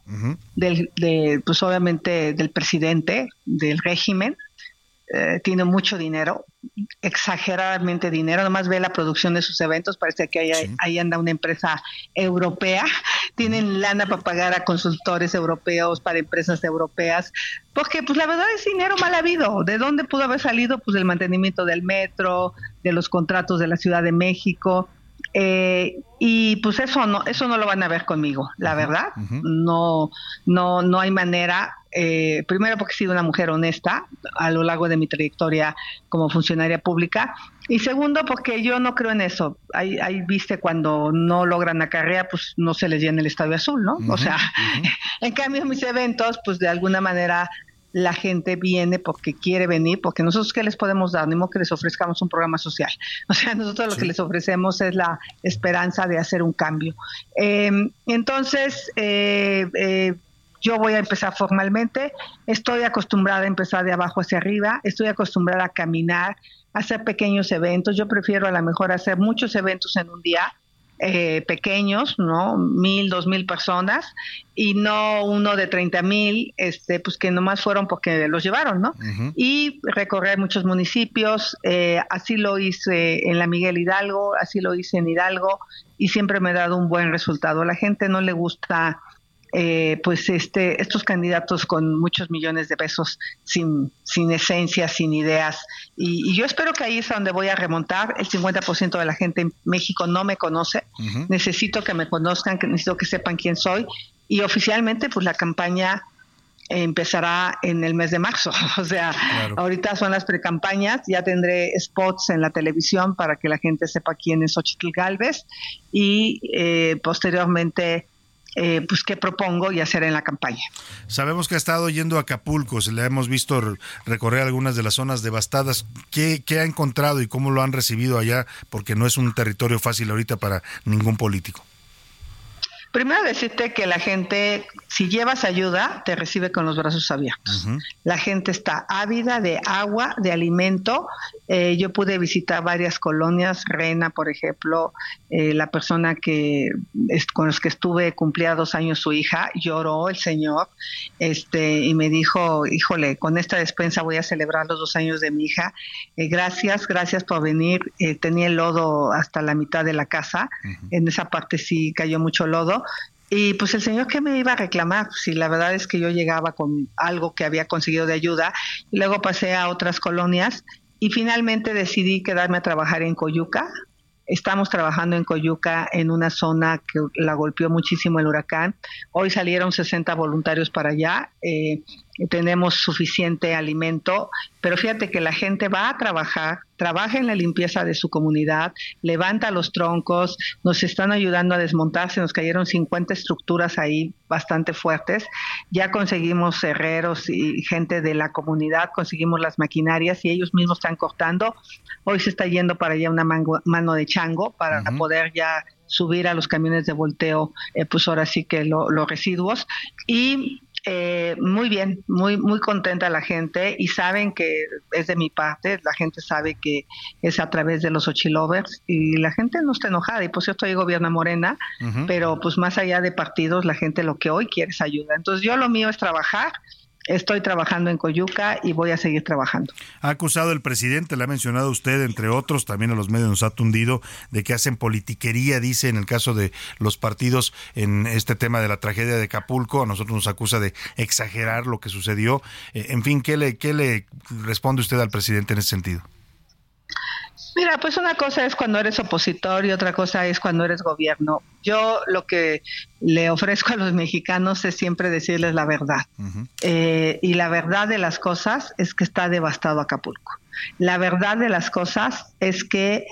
Speaker 29: del, de, pues obviamente del presidente, del régimen, eh, tiene mucho dinero, exageradamente dinero, nomás ve la producción de sus eventos, parece que ahí, ahí anda una empresa europea, tienen lana para pagar a consultores europeos, para empresas europeas, porque pues la verdad es dinero mal habido, ¿de dónde pudo haber salido? Pues del mantenimiento del metro, de los contratos de la Ciudad de México, eh, y pues eso no eso no lo van a ver conmigo la verdad. no no no hay manera eh, primero porque he sido una mujer honesta a lo largo de mi trayectoria como funcionaria pública y segundo porque yo no creo en eso. Ahí, ahí viste cuando no logran la carrera pues no se les llena el estadio azul no o sea [LAUGHS] en cambio mis eventos pues de alguna manera la gente viene porque quiere venir, porque nosotros qué les podemos dar, ni modo que les ofrezcamos un programa social. [LAUGHS] O sea, nosotros lo que les ofrecemos es la esperanza de hacer un cambio. Eh, entonces, eh, eh, yo voy a empezar formalmente, estoy acostumbrada a empezar de abajo hacia arriba, estoy acostumbrada a caminar, a hacer pequeños eventos, yo prefiero a lo mejor hacer muchos eventos en un día, eh, pequeños, ¿no? Mil, dos mil personas y no uno de treinta mil, este, pues que nomás fueron porque los llevaron, ¿no? Y recorrer muchos municipios, eh, así lo hice en la Miguel Hidalgo, así lo hice en Hidalgo y siempre me ha dado un buen resultado. A la gente no le gusta eh, pues este, estos candidatos con muchos millones de pesos sin, sin esencia, sin ideas. Y, yo espero que ahí es donde voy a remontar. El 50% de la gente en México no me conoce. Necesito que me conozcan, que necesito que sepan quién soy. Y oficialmente, pues la campaña empezará en el mes de marzo. [LAUGHS] O sea, ahorita son las precampañas, ya tendré spots en la televisión para que la gente sepa quién es Xochitl Galvez y eh, posteriormente eh, pues qué propongo y hacer en la campaña.
Speaker 8: Sabemos que ha estado yendo a Acapulco, se le hemos visto recorrer algunas de las zonas devastadas. ¿Qué, ¿Qué ha encontrado y cómo lo han recibido allá? Porque no es un territorio fácil ahorita para ningún político.
Speaker 29: Primero decirte que la gente, si llevas ayuda, te recibe con los brazos abiertos. La gente está ávida de agua, de alimento. Eh, yo pude visitar varias colonias, Rena, por ejemplo, eh, la persona que con los que estuve cumplía dos años su hija, lloró el señor, este, y me dijo, híjole, con esta despensa voy a celebrar los dos años de mi hija. Eh, gracias, gracias por venir. tenía el lodo hasta la mitad de la casa. En esa parte sí cayó mucho lodo y pues el señor que me iba a reclamar, si la verdad es que yo llegaba con algo que había conseguido de ayuda, y luego pasé a otras colonias y finalmente decidí quedarme a trabajar en Coyuca. Estamos trabajando en Coyuca en una zona que la golpeó muchísimo el huracán. Hoy salieron 60 voluntarios para allá. Eh, tenemos suficiente alimento, pero fíjate que la gente va a trabajar, trabaja en la limpieza de su comunidad, levanta los troncos, nos están ayudando a desmontarse, nos cayeron 50 estructuras ahí bastante fuertes, ya conseguimos herreros y gente de la comunidad, conseguimos las maquinarias y ellos mismos están cortando, hoy se está yendo para allá una mano de chango para poder ya subir a los camiones de volteo, eh, pues ahora sí que los residuos. Y eh, muy bien, muy muy contenta la gente y saben que es de mi parte, la gente sabe que es a través de los Ochilovers y la gente no está enojada y por cierto ahí gobierna Morena, pero pues más allá de partidos la gente lo que hoy quiere es ayuda. Entonces yo lo mío es trabajar Estoy trabajando en Coyuca y voy a seguir trabajando.
Speaker 8: Ha acusado el presidente, le ha mencionado usted, entre otros, también a los medios nos ha tundido, de que hacen politiquería, dice, en el caso de los partidos en este tema de la tragedia de Acapulco. A nosotros nos acusa de exagerar lo que sucedió. Eh, en fin, ¿qué le, ¿qué le responde usted al presidente en ese sentido?
Speaker 29: Mira, pues una cosa es cuando eres opositor y otra cosa es cuando eres gobierno. Yo lo que le ofrezco a los mexicanos es siempre decirles la verdad. Eh, y la verdad de las cosas es que está devastado Acapulco. La verdad de las cosas es que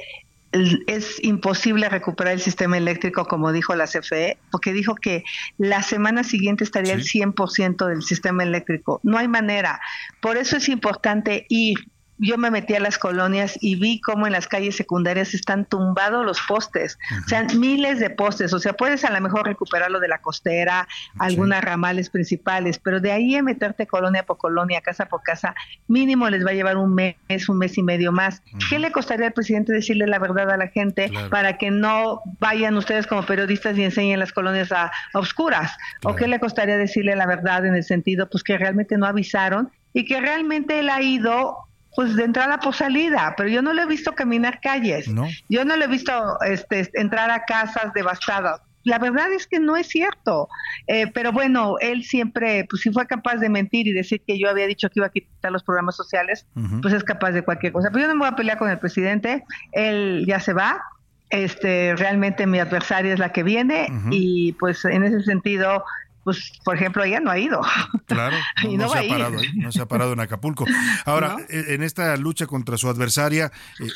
Speaker 29: es imposible recuperar el sistema eléctrico, como dijo la CFE, porque dijo que la semana siguiente estaría el 100% del sistema eléctrico. No hay manera. Por eso es importante ir yo me metí a las colonias y vi cómo en las calles secundarias están tumbados los postes, o sea, miles de postes, o sea, puedes a lo mejor recuperarlo de la costera, algunas ramales principales, pero de ahí a meterte colonia por colonia, casa por casa, mínimo les va a llevar un mes, un mes y medio más. ¿Qué le costaría al presidente decirle la verdad a la gente para que no vayan ustedes como periodistas y enseñen las colonias a, oscuras? ¿O qué le costaría decirle la verdad en el sentido, pues que realmente no avisaron y que realmente él ha ido pues de entrada por salida, pero yo no le he visto caminar calles, yo no le he visto este, entrar a casas devastadas. La verdad es que no es cierto, eh, pero bueno, él siempre, pues si fue capaz de mentir y decir que yo había dicho que iba a quitar los programas sociales, pues es capaz de cualquier cosa. Pero yo no me voy a pelear con el presidente, él ya se va, este, realmente mi adversaria es la que viene y pues en ese sentido pues, por ejemplo, ella no ha ido.
Speaker 8: Claro, [LAUGHS] no, se ha parado no se ha parado en Acapulco. Ahora, e, en esta lucha contra su adversaria, eh,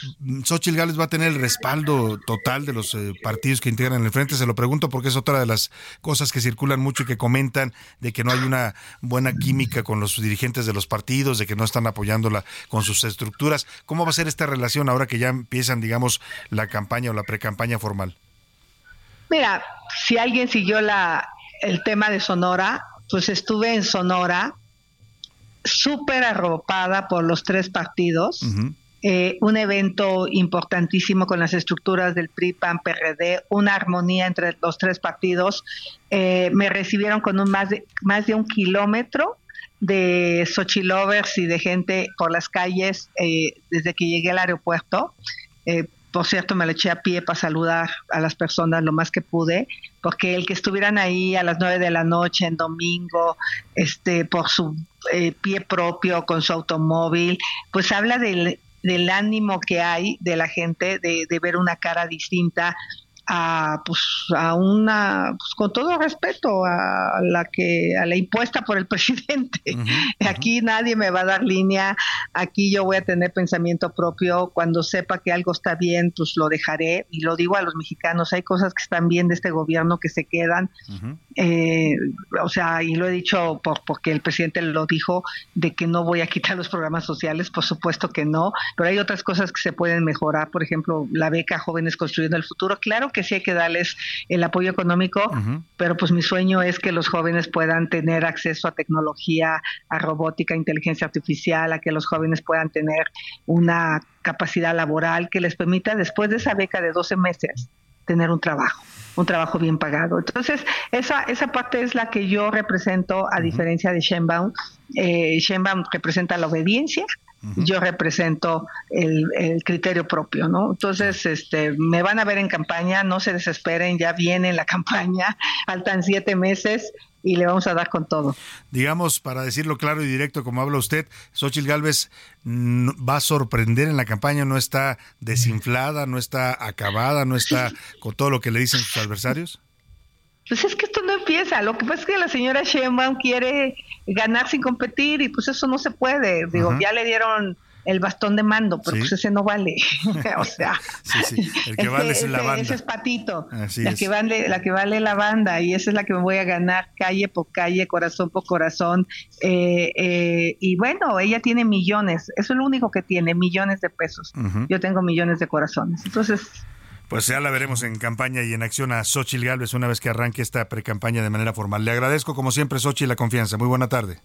Speaker 8: Xochitl Gales va a tener el respaldo total de los eh, partidos que integran el frente. Se lo pregunto porque es otra de las cosas que circulan mucho y que comentan de que no hay una buena química con los dirigentes de los partidos, de que no están apoyándola con sus estructuras. ¿Cómo va a ser esta relación ahora que ya empiezan, digamos, la campaña o la precampaña formal?
Speaker 29: Mira, si alguien siguió la, el tema de Sonora, pues estuve en Sonora súper arropada por los tres partidos. Eh, un evento importantísimo con las estructuras del PRI, PAN, PRD, una armonía entre los tres partidos. Eh, me recibieron con un más de, más de un kilómetro de Xochilovers y de gente por las calles eh, desde que llegué al aeropuerto. Por cierto, me le eché a pie para saludar a las personas lo más que pude, porque el que estuvieran ahí a las nueve de la noche en domingo, este, por su eh, pie propio, con su automóvil, pues habla del, del ánimo que hay de la gente de, de ver una cara distinta a pues a una pues, con todo respeto a la que a la impuesta por el [LAUGHS] presidente. Aquí nadie me va a dar línea. Aquí yo voy a tener pensamiento propio. Cuando sepa que algo está bien pues lo dejaré. Y lo digo a los mexicanos hay cosas que están bien de este gobierno que se quedan. Eh, o sea y lo he dicho por, porque el presidente lo dijo de que no voy a quitar los programas sociales por supuesto que no pero hay otras cosas que se pueden mejorar. Por ejemplo la beca jóvenes construyendo el futuro. Claro que sí hay que darles el apoyo económico, pero pues mi sueño es que los jóvenes puedan tener acceso a tecnología, a robótica, inteligencia artificial, a que los jóvenes puedan tener una capacidad laboral que les permita después de esa beca de 12 meses tener un trabajo un trabajo bien pagado. Entonces, esa, esa parte es la que yo represento a diferencia de Shenbaum. Eh, Shenbaum representa la obediencia, yo represento el, criterio propio, ¿no? Entonces, este, me van a ver en campaña, no se desesperen, ya viene la [LAUGHS] campaña, faltan siete meses y le vamos a dar con todo.
Speaker 8: Digamos, para decirlo claro y directo, como habla usted, Xochitl Galvez va a sorprender en la campaña, no está desinflada, no está acabada, no está [LAUGHS] con todo lo que le dicen sus adversarios.
Speaker 29: Pues es que esto empieza. Lo que pasa es que la señora Sheinbaum quiere ganar sin competir y pues eso no se puede. Digo, ya le dieron el bastón de mando, pero pues ese no vale. [LAUGHS] o sea,
Speaker 8: el que vale es la banda.
Speaker 29: Ese es patito. la que vale, la que vale la banda y esa es la que me voy a ganar calle por calle, corazón por corazón. Eh, eh, y bueno, ella tiene millones. Eso es lo único que tiene, millones de pesos. Yo tengo millones de corazones. Entonces
Speaker 8: pues ya la veremos en campaña y en acción a Xochitl Galvez una vez que arranque esta pre-campaña de manera formal. Le agradezco como siempre, Xochitl, la confianza. Muy buena tarde.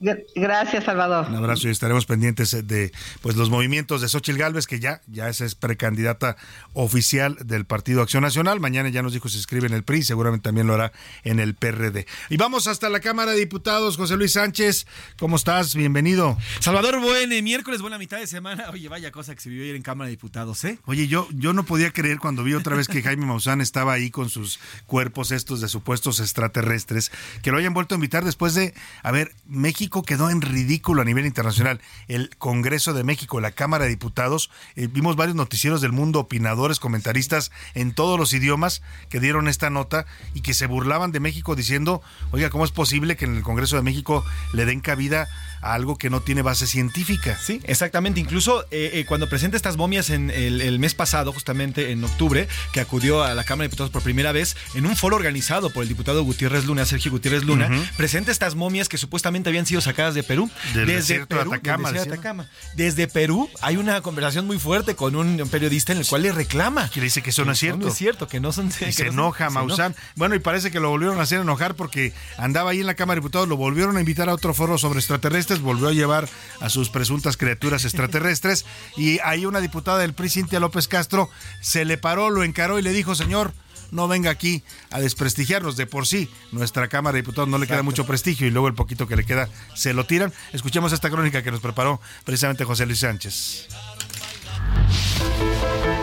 Speaker 29: Gracias, Salvador.
Speaker 8: Un abrazo y estaremos pendientes de pues los movimientos de Xochitl Gálvez, que ya, ya es precandidata oficial del Partido Acción Nacional. Mañana ya nos dijo se inscribe en el PRI, seguramente también lo hará en el PRD. Y vamos hasta la Cámara de Diputados. José Luis Sánchez, ¿cómo estás? Bienvenido.
Speaker 34: Salvador, buen eh, miércoles, buena mitad de semana. Oye, vaya cosa que se vio ayer en Cámara de Diputados, ¿eh?
Speaker 8: Oye, yo, yo no podía creer cuando vi otra vez que Jaime Maussan estaba ahí con sus cuerpos estos de supuestos extraterrestres, que lo hayan vuelto a invitar después de, a ver, México quedó en ridículo ridículo a nivel internacional. El Congreso de México, la Cámara de Diputados, eh, vimos varios noticieros del mundo, opinadores, comentaristas en todos los idiomas que dieron esta nota y que se burlaban de México diciendo, oiga, ¿cómo es posible que en el Congreso de México le den cabida a algo que no tiene base científica?
Speaker 34: Sí, exactamente. Incluso eh, eh, cuando presenta estas momias en el, mes pasado, justamente en octubre, que acudió a la Cámara de Diputados por primera vez en un foro organizado por el diputado Gutiérrez Luna, Sergio Gutiérrez Luna, presenta estas momias que supuestamente habían sido sacadas de Perú
Speaker 8: desde Perú,
Speaker 34: Desde Perú hay una conversación muy fuerte con un periodista en el cual le reclama.
Speaker 8: Que le dice que eso no es cierto.
Speaker 34: No es cierto, que no son...
Speaker 8: Y [LAUGHS] se enoja Maussan. Bueno, y parece que lo volvieron a hacer enojar porque andaba ahí en la Cámara de Diputados, lo volvieron a invitar a otro foro sobre extraterrestres, volvió a llevar a sus presuntas criaturas extraterrestres y ahí una diputada del PRI, Cintia López Castro, se le paró, lo encaró y le dijo, señor, no venga aquí a desprestigiarnos. De por sí, nuestra Cámara de Diputados no le queda mucho prestigio y luego el poquito que le queda se lo tiran. Escuchemos esta crónica que nos preparó precisamente José Luis Sánchez.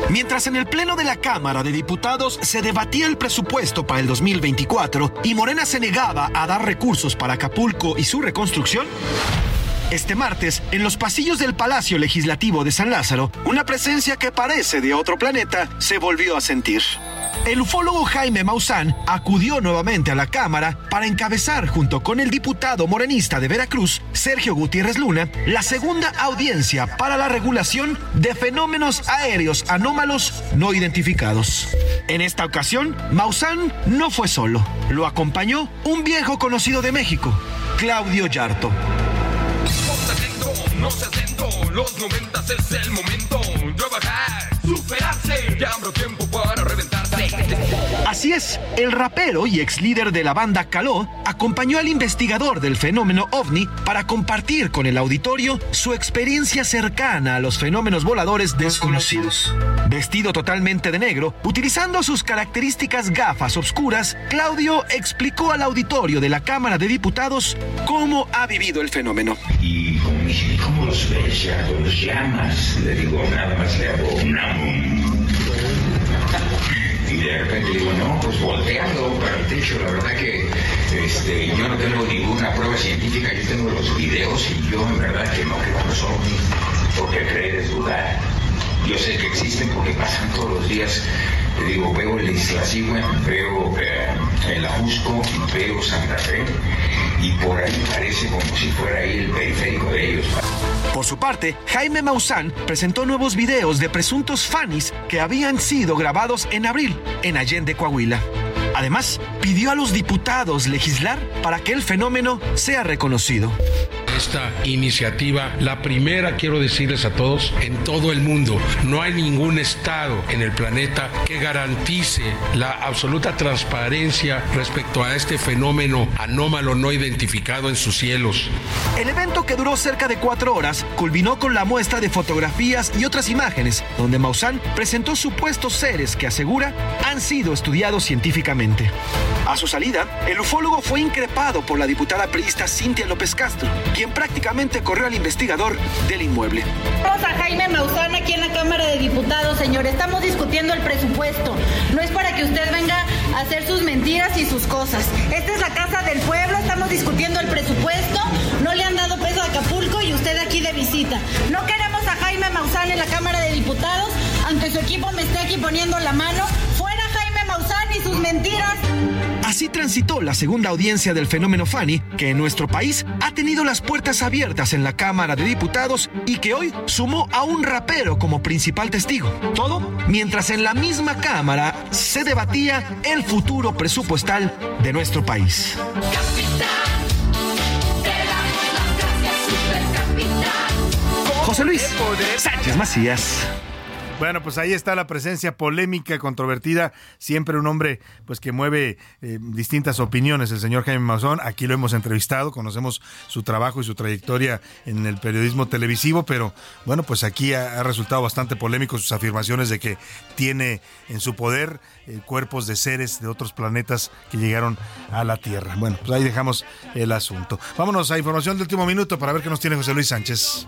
Speaker 35: Mientras en el Pleno de la Cámara de Diputados se debatía el presupuesto para el 2024 y Morena se negaba a dar recursos para Acapulco y su reconstrucción, este martes, en los pasillos del Palacio Legislativo de San Lázaro, una presencia que parece de otro planeta se volvió a sentir. El ufólogo Jaime Maussan acudió nuevamente a la Cámara para encabezar, junto con el diputado morenista de Veracruz, Sergio Gutiérrez Luna, la segunda audiencia para la regulación de fenómenos aéreos anómalos no identificados. En esta ocasión, Maussan no fue solo. Lo acompañó un viejo conocido de México, Claudio Yarto
Speaker 36: no seas lento, los noventas es el momento. Trabajar, superarse, ya habrá tiempo para.
Speaker 35: Así es, el rapero y ex líder de la banda Caló acompañó al investigador del fenómeno ovni para compartir con el auditorio su experiencia cercana a los fenómenos voladores desconocidos. Vestido totalmente de negro, utilizando sus características gafas oscuras, Claudio explicó al auditorio de la Cámara de Diputados cómo ha vivido el fenómeno.
Speaker 37: Y ¿cómo los llamas? Le digo, nada más le hago un de repente digo, no, pues volteando para el techo, la verdad que este, yo no tengo ninguna prueba científica, yo tengo los videos y yo en verdad que no los ovnis, porque creer es dudar. Yo sé que existen porque pasan todos los días. Te digo, veo el Iztaccíhuatl, veo eh, el Ajusco, veo Santa Fe, y por ahí parece como si fuera ahí el periférico de ellos.
Speaker 35: Por su parte, Jaime Maussan presentó nuevos videos de presuntos fanis que habían sido grabados en abril en Allende, Coahuila. Además, pidió a los diputados legislar para que el fenómeno sea reconocido.
Speaker 38: Esta iniciativa, la primera, quiero decirles a todos, en todo el mundo, no hay ningún estado en el planeta que garantice la absoluta transparencia respecto a este fenómeno anómalo no identificado en sus cielos.
Speaker 35: El evento que duró cerca de cuatro horas culminó con la muestra de fotografías y otras imágenes, donde Maussan presentó supuestos seres que asegura han sido estudiados científicamente. A su salida, el ufólogo fue increpado por la diputada priista Cintia López Castro, quien prácticamente corrió al investigador del inmueble.
Speaker 39: Vamos a Jaime Maussan aquí en la Cámara de Diputados, señor. Estamos discutiendo el presupuesto. No es para que usted venga a hacer sus mentiras y sus cosas. Esta es la casa del pueblo, estamos discutiendo el presupuesto. No le han dado peso a Acapulco y usted aquí de visita. No queremos a Jaime Maussan en la Cámara de Diputados, aunque su equipo me esté aquí poniendo la mano. Y sus mentiras.
Speaker 35: Así transitó la segunda audiencia del fenómeno Fanny, que en nuestro país ha tenido las puertas abiertas en la Cámara de Diputados y que hoy sumó a un rapero como principal testigo. Todo mientras en la misma Cámara se debatía el futuro presupuestal de nuestro país. José Luis Sánchez Macías.
Speaker 8: Bueno, pues ahí está la presencia polémica, controvertida, siempre un hombre pues que mueve eh, distintas opiniones, el señor Jaime Maussan, aquí lo hemos entrevistado, conocemos su trabajo y su trayectoria en el periodismo televisivo, pero bueno, pues aquí ha, ha resultado bastante polémico sus afirmaciones de que tiene en su poder eh, cuerpos de seres de otros planetas que llegaron a la Tierra. Bueno, pues ahí dejamos el asunto. Vámonos a información de último minuto para ver qué nos tiene José Luis Sánchez.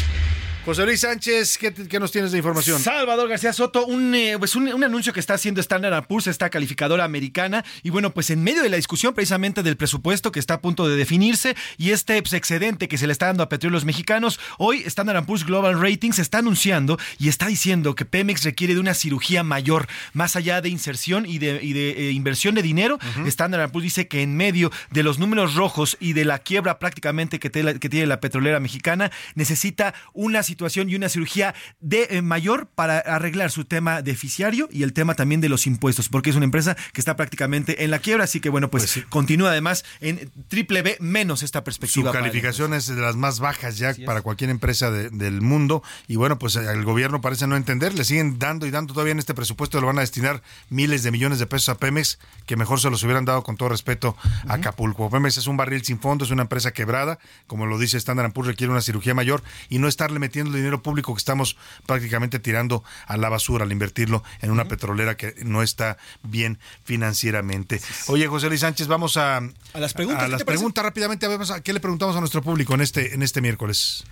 Speaker 8: José Luis Sánchez, ¿qué, qué nos tienes de información?
Speaker 34: Salvador García Soto, un, eh, pues un, un anuncio que está haciendo Standard Poor's, esta calificadora americana, y bueno, pues en medio de la discusión precisamente del presupuesto que está a punto de definirse y este pues, excedente que se le está dando a petróleos mexicanos, hoy Standard Poor's Global Ratings está anunciando y está diciendo que Pemex requiere de una cirugía mayor, más allá de inserción y de, y de eh, inversión de dinero. Standard Poor's dice que en medio de los números rojos y de la quiebra prácticamente que, te- que tiene la petrolera mexicana, necesita una situación y una cirugía de eh, mayor para arreglar su tema deficiario y el tema también de los impuestos, porque es una empresa que está prácticamente en la quiebra, así que bueno, pues, continúa además en triple B menos esta
Speaker 8: Su
Speaker 34: perspectiva. para
Speaker 8: calificación es de las más bajas ya para cualquier empresa de- del mundo. Y bueno, pues el gobierno parece no entender, le siguen dando y dando todavía en este presupuesto, le van a destinar miles de millones de pesos a Pemex, que mejor se los hubieran dado con todo respeto a Acapulco. Pemex es un barril sin fondo, es una empresa quebrada, como lo dice Standard Poor's, requiere una cirugía mayor y no estarle metiendo el dinero público que estamos prácticamente tirando a la basura al invertirlo en una petrolera que no está bien financieramente. Oye, José Luis Sánchez, vamos a,
Speaker 34: A las preguntas,
Speaker 8: a
Speaker 34: ¿qué
Speaker 8: las preguntas rápidamente, a ver, a- ¿qué le preguntamos a nuestro público en este, en este miércoles?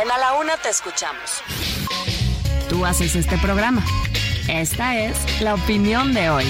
Speaker 2: En A la Una te escuchamos.
Speaker 1: Tú haces este programa. Esta es la opinión de hoy.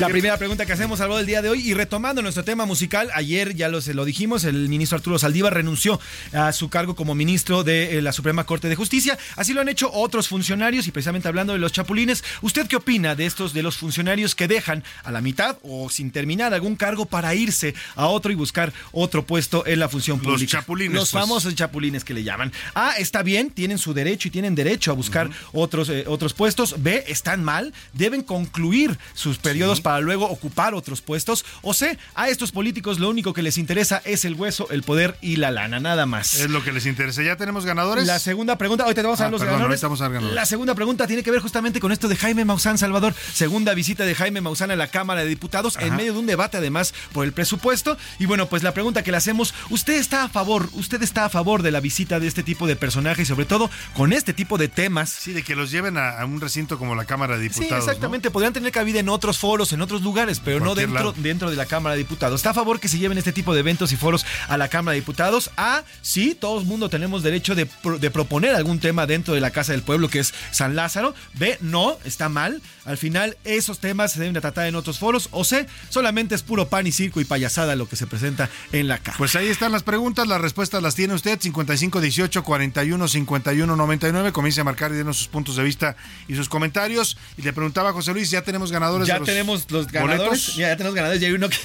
Speaker 34: La primera pregunta que hacemos al el día de hoy y retomando nuestro tema musical, ayer ya lo, se lo dijimos, el ministro Arturo Saldívar renunció a su cargo como ministro de eh, la Suprema Corte de Justicia. Así lo han hecho otros funcionarios y precisamente hablando de los chapulines, ¿usted qué opina de estos de los funcionarios que dejan a la mitad o sin terminar algún cargo para irse a otro y buscar otro puesto en la función
Speaker 8: Los
Speaker 34: pública?
Speaker 8: chapulines,
Speaker 34: Los
Speaker 8: pues.
Speaker 34: famosos chapulines que le llaman. A, está bien, tienen su derecho y tienen derecho a buscar otros, eh, otros puestos. B, están mal, deben concluir sus periodos para luego ocupar otros puestos. O C, a estos políticos lo único que les interesa es el hueso, el poder y la lana, nada más.
Speaker 8: Es lo que les interesa. ¿Ya tenemos ganadores?
Speaker 34: La segunda pregunta, ahorita vamos a
Speaker 8: Ah,
Speaker 34: los
Speaker 8: perdón,
Speaker 34: ganadores.
Speaker 8: ahorita vamos a dar ganadores.
Speaker 34: La segunda pregunta tiene que ver justamente con esto de Jaime Maussan, Salvador. Segunda visita de Jaime Maussan a la Cámara de Diputados en medio de un debate además por el presupuesto. Y bueno, pues la pregunta que le hacemos, ¿usted está a favor, usted está a favor de la visita de este tipo de personajes y sobre todo con este tipo de temas?
Speaker 8: Sí, de que los lleven a, a un recinto como la Cámara de
Speaker 34: Sí,
Speaker 8: Diputados. ¿no?
Speaker 34: exactamente. Podrían tener cabida en otros foros, en otros lugares, pero no dentro,
Speaker 8: lado.
Speaker 34: dentro de la Cámara de Diputados. ¿Está a favor que se lleven este tipo de eventos y foros a la Cámara de Diputados? A, sí, todo el mundo tenemos derecho de proponer algún tema dentro de la Casa del Pueblo, que es San Lázaro. B, no, está mal. Al final, esos temas se deben de tratar en otros foros. O C, solamente es puro pan y circo y payasada lo que se presenta en la Cámara.
Speaker 8: Pues ahí están las preguntas, las respuestas las tiene usted, 55 18 41 51 99. Comience a marcar y denos sus puntos de vista y sus comentarios. Y le preguntaba a José Luis, ¿ya tenemos ganadores
Speaker 34: Ya
Speaker 8: de los
Speaker 34: tenemos los ganadores.
Speaker 8: boletos?
Speaker 34: Ya tenemos ganadores. Ya hay uno que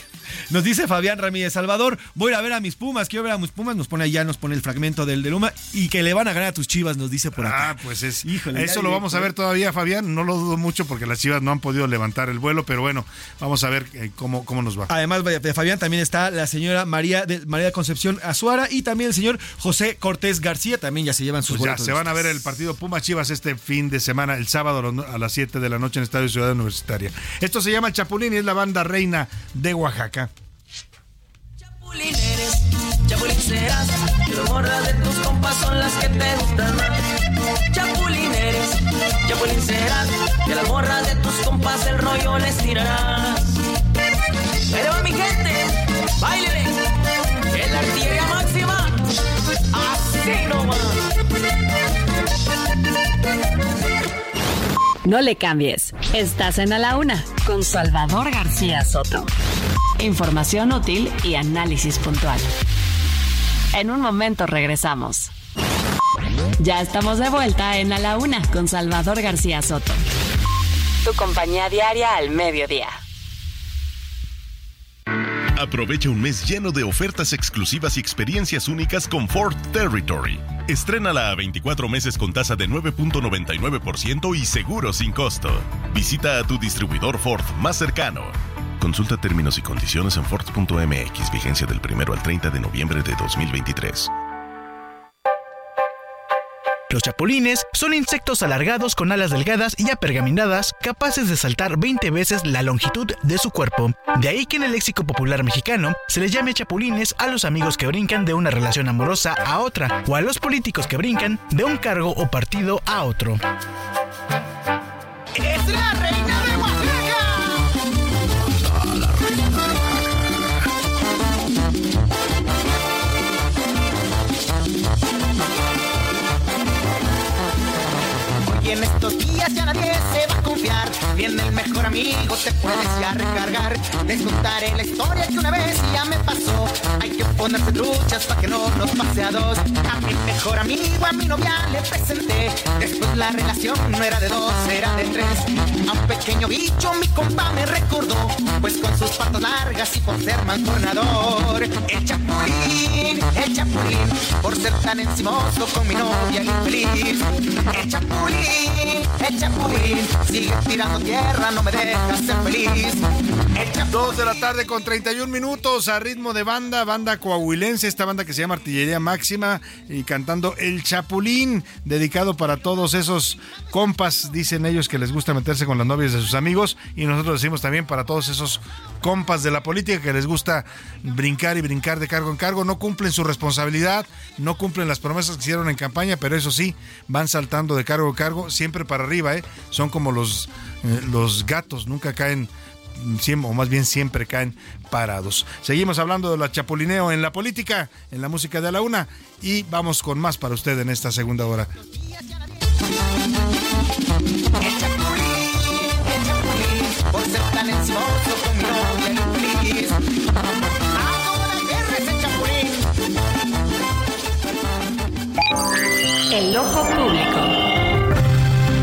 Speaker 34: nos dice Fabián Ramírez Salvador. Voy a ir a ver a mis Pumas. Quiero ver a mis Pumas. Nos pone allá, nos pone el fragmento del de Luma. Y que le van a ganar a tus chivas, nos dice por acá.
Speaker 8: Ah, pues es.
Speaker 34: Híjole,
Speaker 8: eso lo vamos a ver todavía, Fabián. No lo dudo mucho porque las chivas no han podido levantar el vuelo, pero bueno, vamos a ver eh, cómo, cómo nos va.
Speaker 34: Además de Fabián también está la señora María de María Concepción Azuara y también el señor José Cortés García. También ya se llevan sus
Speaker 8: Pues ya, se van a ver el partido Pumas Chivas este fin de semana, el sábado a las 7 de la noche en el Estadio Ciudad Universitaria. Esto se llama El Chapulín y es la banda reina de Oaxaca.
Speaker 22: Chapulín eres, chapulín serás, las morras de tus compas son las que te gustan más. Chapulín eres, chapulín serás, que las morras de tus compas el rollo les tirarás. Pero mi gente, baile, en la artillería máxima, así nomás.
Speaker 1: No le cambies. Estás en A la Una con Salvador García Soto. Información útil y análisis puntual. En un momento regresamos. Ya estamos de vuelta en A la Una con Salvador García Soto. Tu compañía diaria al mediodía.
Speaker 40: Aprovecha un mes lleno de ofertas exclusivas y experiencias únicas con Ford Territory. Estrénala a 24 meses con tasa de 9.99% y seguro sin costo. Visita a tu distribuidor Ford más cercano. Consulta términos y condiciones en Ford.mx, vigencia del 1 al 30 de noviembre de 2023.
Speaker 41: Los chapulines son insectos alargados con alas delgadas y apergaminadas capaces de saltar 20 veces la longitud de su cuerpo. De ahí que en el léxico popular mexicano se les llame chapulines a los amigos que brincan de una relación amorosa a otra o a los políticos que brincan de un cargo o partido a otro.
Speaker 14: En estos días ya nadie Viene el mejor amigo, te puedes ya recargar. Les contaré la historia que una vez ya me pasó. Hay que ponerse luchas para que no nos pase a dos. A mi mejor amigo, a mi novia le presenté. Después la relación no era de dos, era de tres. A un pequeño bicho mi compa me recordó. Pues con sus patas largas y por ser mancornador. El chapulín, el chapulín. Por ser tan encimoso con mi novia infeliz. El chapulín, el chapulín. Sigue tirando tierra, no me dejas ser feliz.
Speaker 8: Dos de la tarde con 31 minutos a ritmo de banda, banda coahuilense, esta banda que se llama Artillería Máxima y cantando El Chapulín, dedicado para todos esos compas, dicen ellos que les gusta meterse con las novias de sus amigos y nosotros decimos también para todos esos compas de la política que les gusta brincar y brincar de cargo en cargo, no cumplen su responsabilidad, no cumplen las promesas que hicieron en campaña, pero eso sí, van saltando de cargo en cargo, siempre para arriba, ¿eh? son como los, eh, los gatos, nunca caen o más bien siempre caen parados. Seguimos hablando de la chapulineo en la política, en la música de la una, y vamos con más para usted en esta segunda hora.
Speaker 1: El ojo público.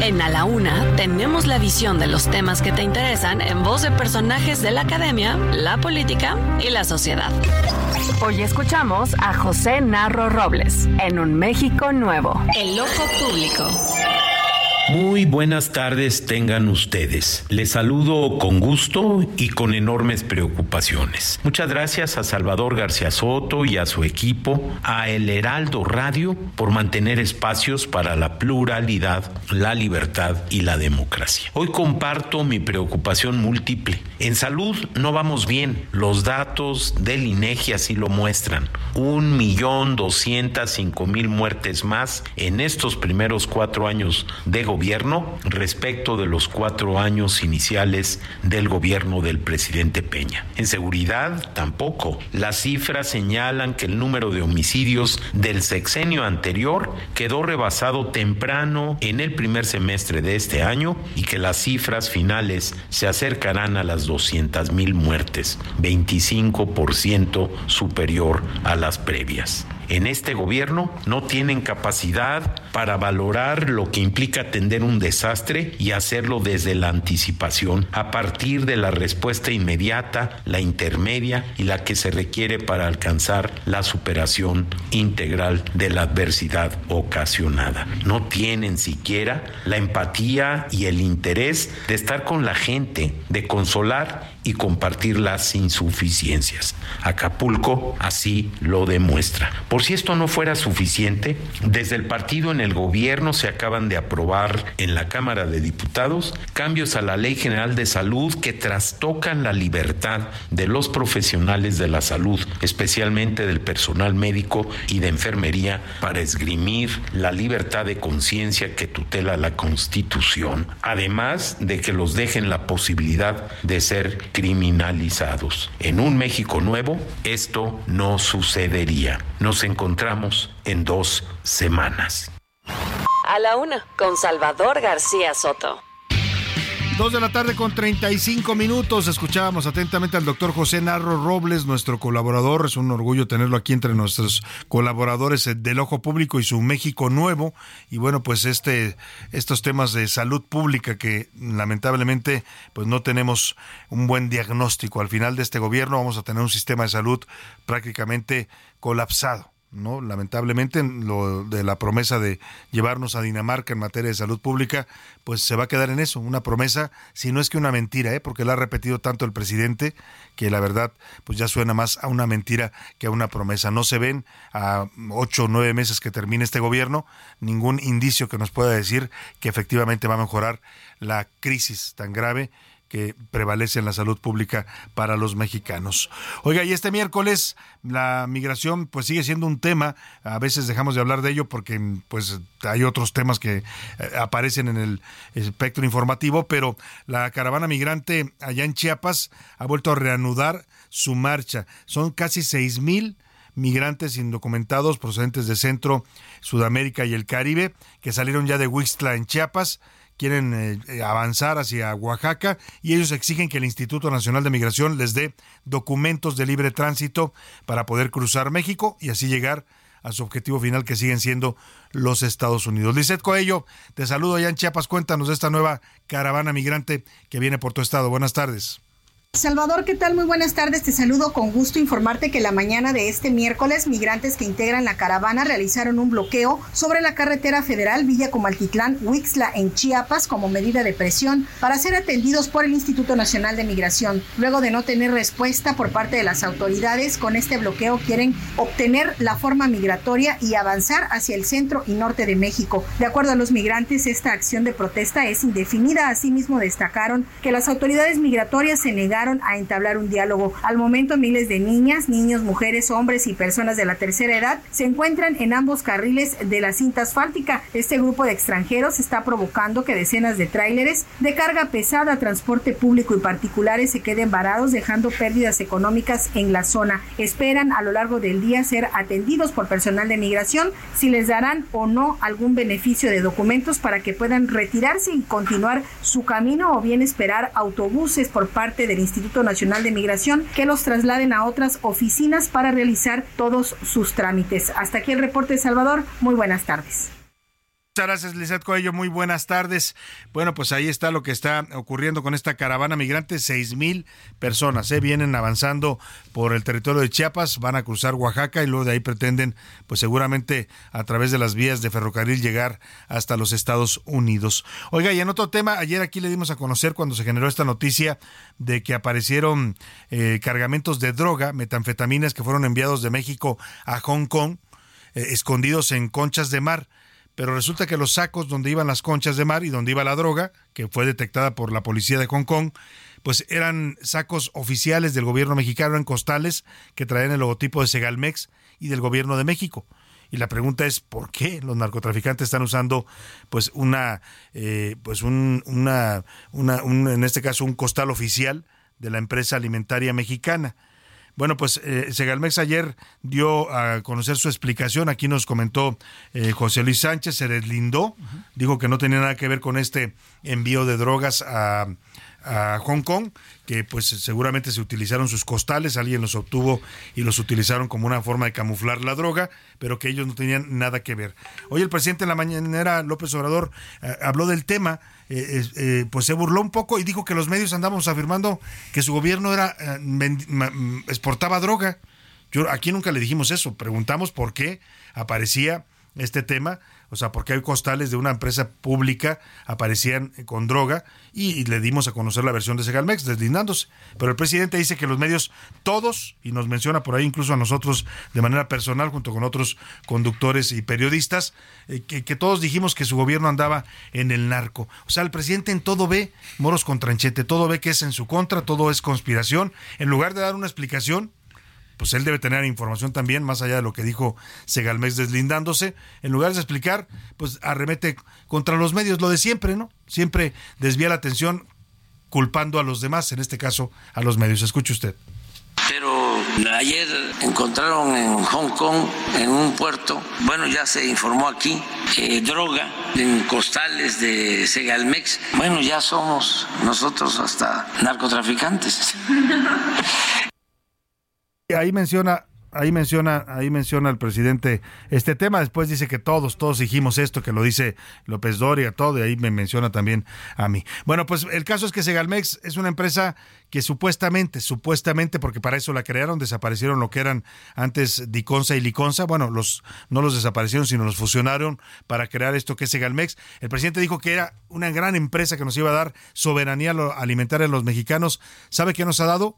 Speaker 1: En A la Una tenemos la visión de los temas que te interesan en voz de personajes de la academia, la política y la sociedad. Hoy escuchamos a José Narro Robles en Un México Nuevo. El ojo público.
Speaker 42: Muy buenas tardes tengan ustedes. Les saludo con gusto y con enormes preocupaciones. Muchas gracias a Salvador García Soto y a su equipo, a El Heraldo Radio por mantener espacios para la pluralidad, la libertad y la democracia. Hoy comparto mi preocupación múltiple. En salud no vamos bien. Los datos del INEGI así lo muestran. Un millón doscientas cinco mil muertes más en estos primeros cuatro años de gobierno respecto de los cuatro años iniciales del gobierno del presidente Peña. En seguridad, tampoco. Las cifras señalan que el número de homicidios del sexenio anterior quedó rebasado temprano en el primer semestre de este año y que las cifras finales se acercarán a las 200 mil muertes, 25% superior a las previas en este gobierno no tienen capacidad para valorar lo que implica atender un desastre y hacerlo desde la anticipación, a partir de la respuesta inmediata, la intermedia y la que se requiere para alcanzar la superación integral de la adversidad ocasionada. No tienen siquiera la empatía y el interés de estar con la gente, de consolar y compartir las insuficiencias. Acapulco así lo demuestra. Por si esto no fuera suficiente, desde el partido en el gobierno se acaban de aprobar en la Cámara de Diputados cambios a la Ley General de Salud que trastocan la libertad de los profesionales de la salud, especialmente del personal médico y de enfermería, para esgrimir la libertad de conciencia que tutela la Constitución, además de que los dejen la posibilidad de ser criminalizados. En un México nuevo, esto no sucedería. Nos encontramos en dos semanas.
Speaker 2: A la una, con Salvador García Soto.
Speaker 8: Dos de la tarde con 35 minutos. Escuchábamos atentamente al doctor José Narro Robles, nuestro colaborador. Es un orgullo tenerlo aquí entre nuestros colaboradores del Ojo Público y su México Nuevo. Y bueno, pues este, estos temas de salud pública que lamentablemente pues no tenemos un buen diagnóstico. Al final de este gobierno vamos a tener un sistema de salud prácticamente colapsado. ¿No? Lamentablemente, lo de la promesa de llevarnos a Dinamarca en materia de salud pública, pues se va a quedar en eso, una promesa, si no es que una mentira, ¿eh? porque la ha repetido tanto el presidente que la verdad, pues ya suena más a una mentira que a una promesa. No se ven a ocho o nueve meses que termine este gobierno ningún indicio que nos pueda decir que efectivamente va a mejorar la crisis tan grave que prevalece en la salud pública para los mexicanos. Oiga, y este miércoles la migración pues sigue siendo un tema, a veces dejamos de hablar de ello porque pues hay otros temas que eh, aparecen en el espectro informativo, pero la caravana migrante allá en Chiapas ha vuelto a reanudar su marcha. Son casi seis mil migrantes indocumentados procedentes de Centro, Sudamérica y el Caribe que salieron ya de Huixtla en Chiapas quieren eh, eh, avanzar hacia Oaxaca y ellos exigen que el Instituto Nacional de Migración les dé documentos de libre tránsito para poder cruzar México y así llegar a su objetivo final que siguen siendo los Estados Unidos. Lizeth Coello, te saludo allá en Chiapas, cuéntanos de esta nueva caravana migrante que viene por tu estado. Buenas tardes.
Speaker 43: Salvador, ¿qué tal? Muy buenas tardes. Te saludo con gusto informarte que la mañana de este miércoles migrantes que integran la caravana realizaron un bloqueo sobre la carretera federal Villa Comaltitlán, Huixla en Chiapas como medida de presión para ser atendidos por el Instituto Nacional de Migración. Luego de no tener respuesta por parte de las autoridades, con este bloqueo quieren obtener la forma migratoria y avanzar hacia el centro y norte de México. De acuerdo a los migrantes, esta acción de protesta es indefinida. Asimismo, destacaron que las autoridades migratorias se negaron a entablar un diálogo. Al momento, miles de niñas, niños, mujeres, hombres y personas de la tercera edad se encuentran en ambos carriles de la cinta asfáltica. Este grupo de extranjeros está provocando que decenas de tráileres de carga pesada, transporte público y particulares se queden varados, dejando pérdidas económicas en la zona. Esperan a lo largo del día ser atendidos por personal de migración si les darán o no algún beneficio de documentos para que puedan retirarse y continuar su camino o bien esperar autobuses por parte del Instituto Nacional de Migración que los trasladen a otras oficinas para realizar todos sus trámites. Hasta aquí el reporte de Salvador. Muy buenas tardes.
Speaker 8: Muchas gracias, Lizeth Coello. Muy buenas tardes. Bueno, pues ahí está lo que está ocurriendo con esta caravana migrante. Seis mil personas ¿eh? vienen avanzando por el territorio de Chiapas, van a cruzar Oaxaca y luego de ahí pretenden, pues seguramente a través de las vías de ferrocarril llegar hasta los Estados Unidos. Oiga, y en otro tema, ayer aquí le dimos a conocer cuando se generó esta noticia de que aparecieron eh, cargamentos de droga, metanfetaminas que fueron enviados de México a Hong Kong, eh, escondidos en conchas de mar pero resulta que los sacos donde iban las conchas de mar y donde iba la droga, que fue detectada por la policía de Hong Kong, pues eran sacos oficiales del gobierno mexicano en costales que traían el logotipo de Segalmex y del gobierno de México. Y la pregunta es ¿por qué los narcotraficantes están usando pues una eh, pues un, una, una en este caso un costal oficial de la empresa alimentaria mexicana? Bueno, pues eh, Segalmex ayer dio a conocer su explicación. Aquí nos comentó eh, José Luis Sánchez, se deslindó, dijo que no tenía nada que ver con este envío de drogas a, a Hong Kong, que pues seguramente se utilizaron sus costales, alguien los obtuvo y los utilizaron como una forma de camuflar la droga, pero que ellos no tenían nada que ver. Hoy el presidente en la mañanera, López Obrador, eh, habló del tema, eh, eh, pues se burló un poco y dijo que los medios andamos afirmando que su gobierno era exportaba droga. Yo aquí nunca le dijimos eso, preguntamos por qué aparecía este tema o sea, porque hay costales de una empresa pública aparecían con droga y, le dimos a conocer la versión de Segalmex, deslindándose. Pero el presidente dice que los medios, todos, y nos menciona por ahí incluso a nosotros de manera personal, junto con otros conductores y periodistas, eh, que, que, todos dijimos que su gobierno andaba en el narco. O sea, el presidente en todo ve moros con tranchete, todo ve que es en su contra, todo es conspiración. En lugar de dar una explicación, pues él debe tener información también, más allá de lo que dijo Segalmex deslindándose. En lugar de explicar, pues arremete contra los medios, lo de siempre, ¿no? Siempre desvía la atención culpando a los demás, en este caso a los medios. Escuche usted.
Speaker 44: Pero ayer encontraron en Hong Kong, en un puerto, bueno, ya se informó aquí, eh, droga en costales de Segalmex. Bueno, ya somos nosotros hasta narcotraficantes. [LAUGHS]
Speaker 8: ahí menciona ahí menciona, ahí menciona el presidente este tema. Después dice que todos, todos dijimos esto, que lo dice López Doria, todo, y ahí me menciona también a mí. Bueno, pues el caso es que Segalmex es una empresa que supuestamente, supuestamente, porque para eso la crearon, desaparecieron lo que eran antes Diconsa y Liconsa. Bueno, los, no los desaparecieron, sino los fusionaron para crear esto que es Segalmex. El presidente dijo que era una gran empresa que nos iba a dar soberanía alimentaria a los mexicanos. ¿Sabe qué nos ha dado?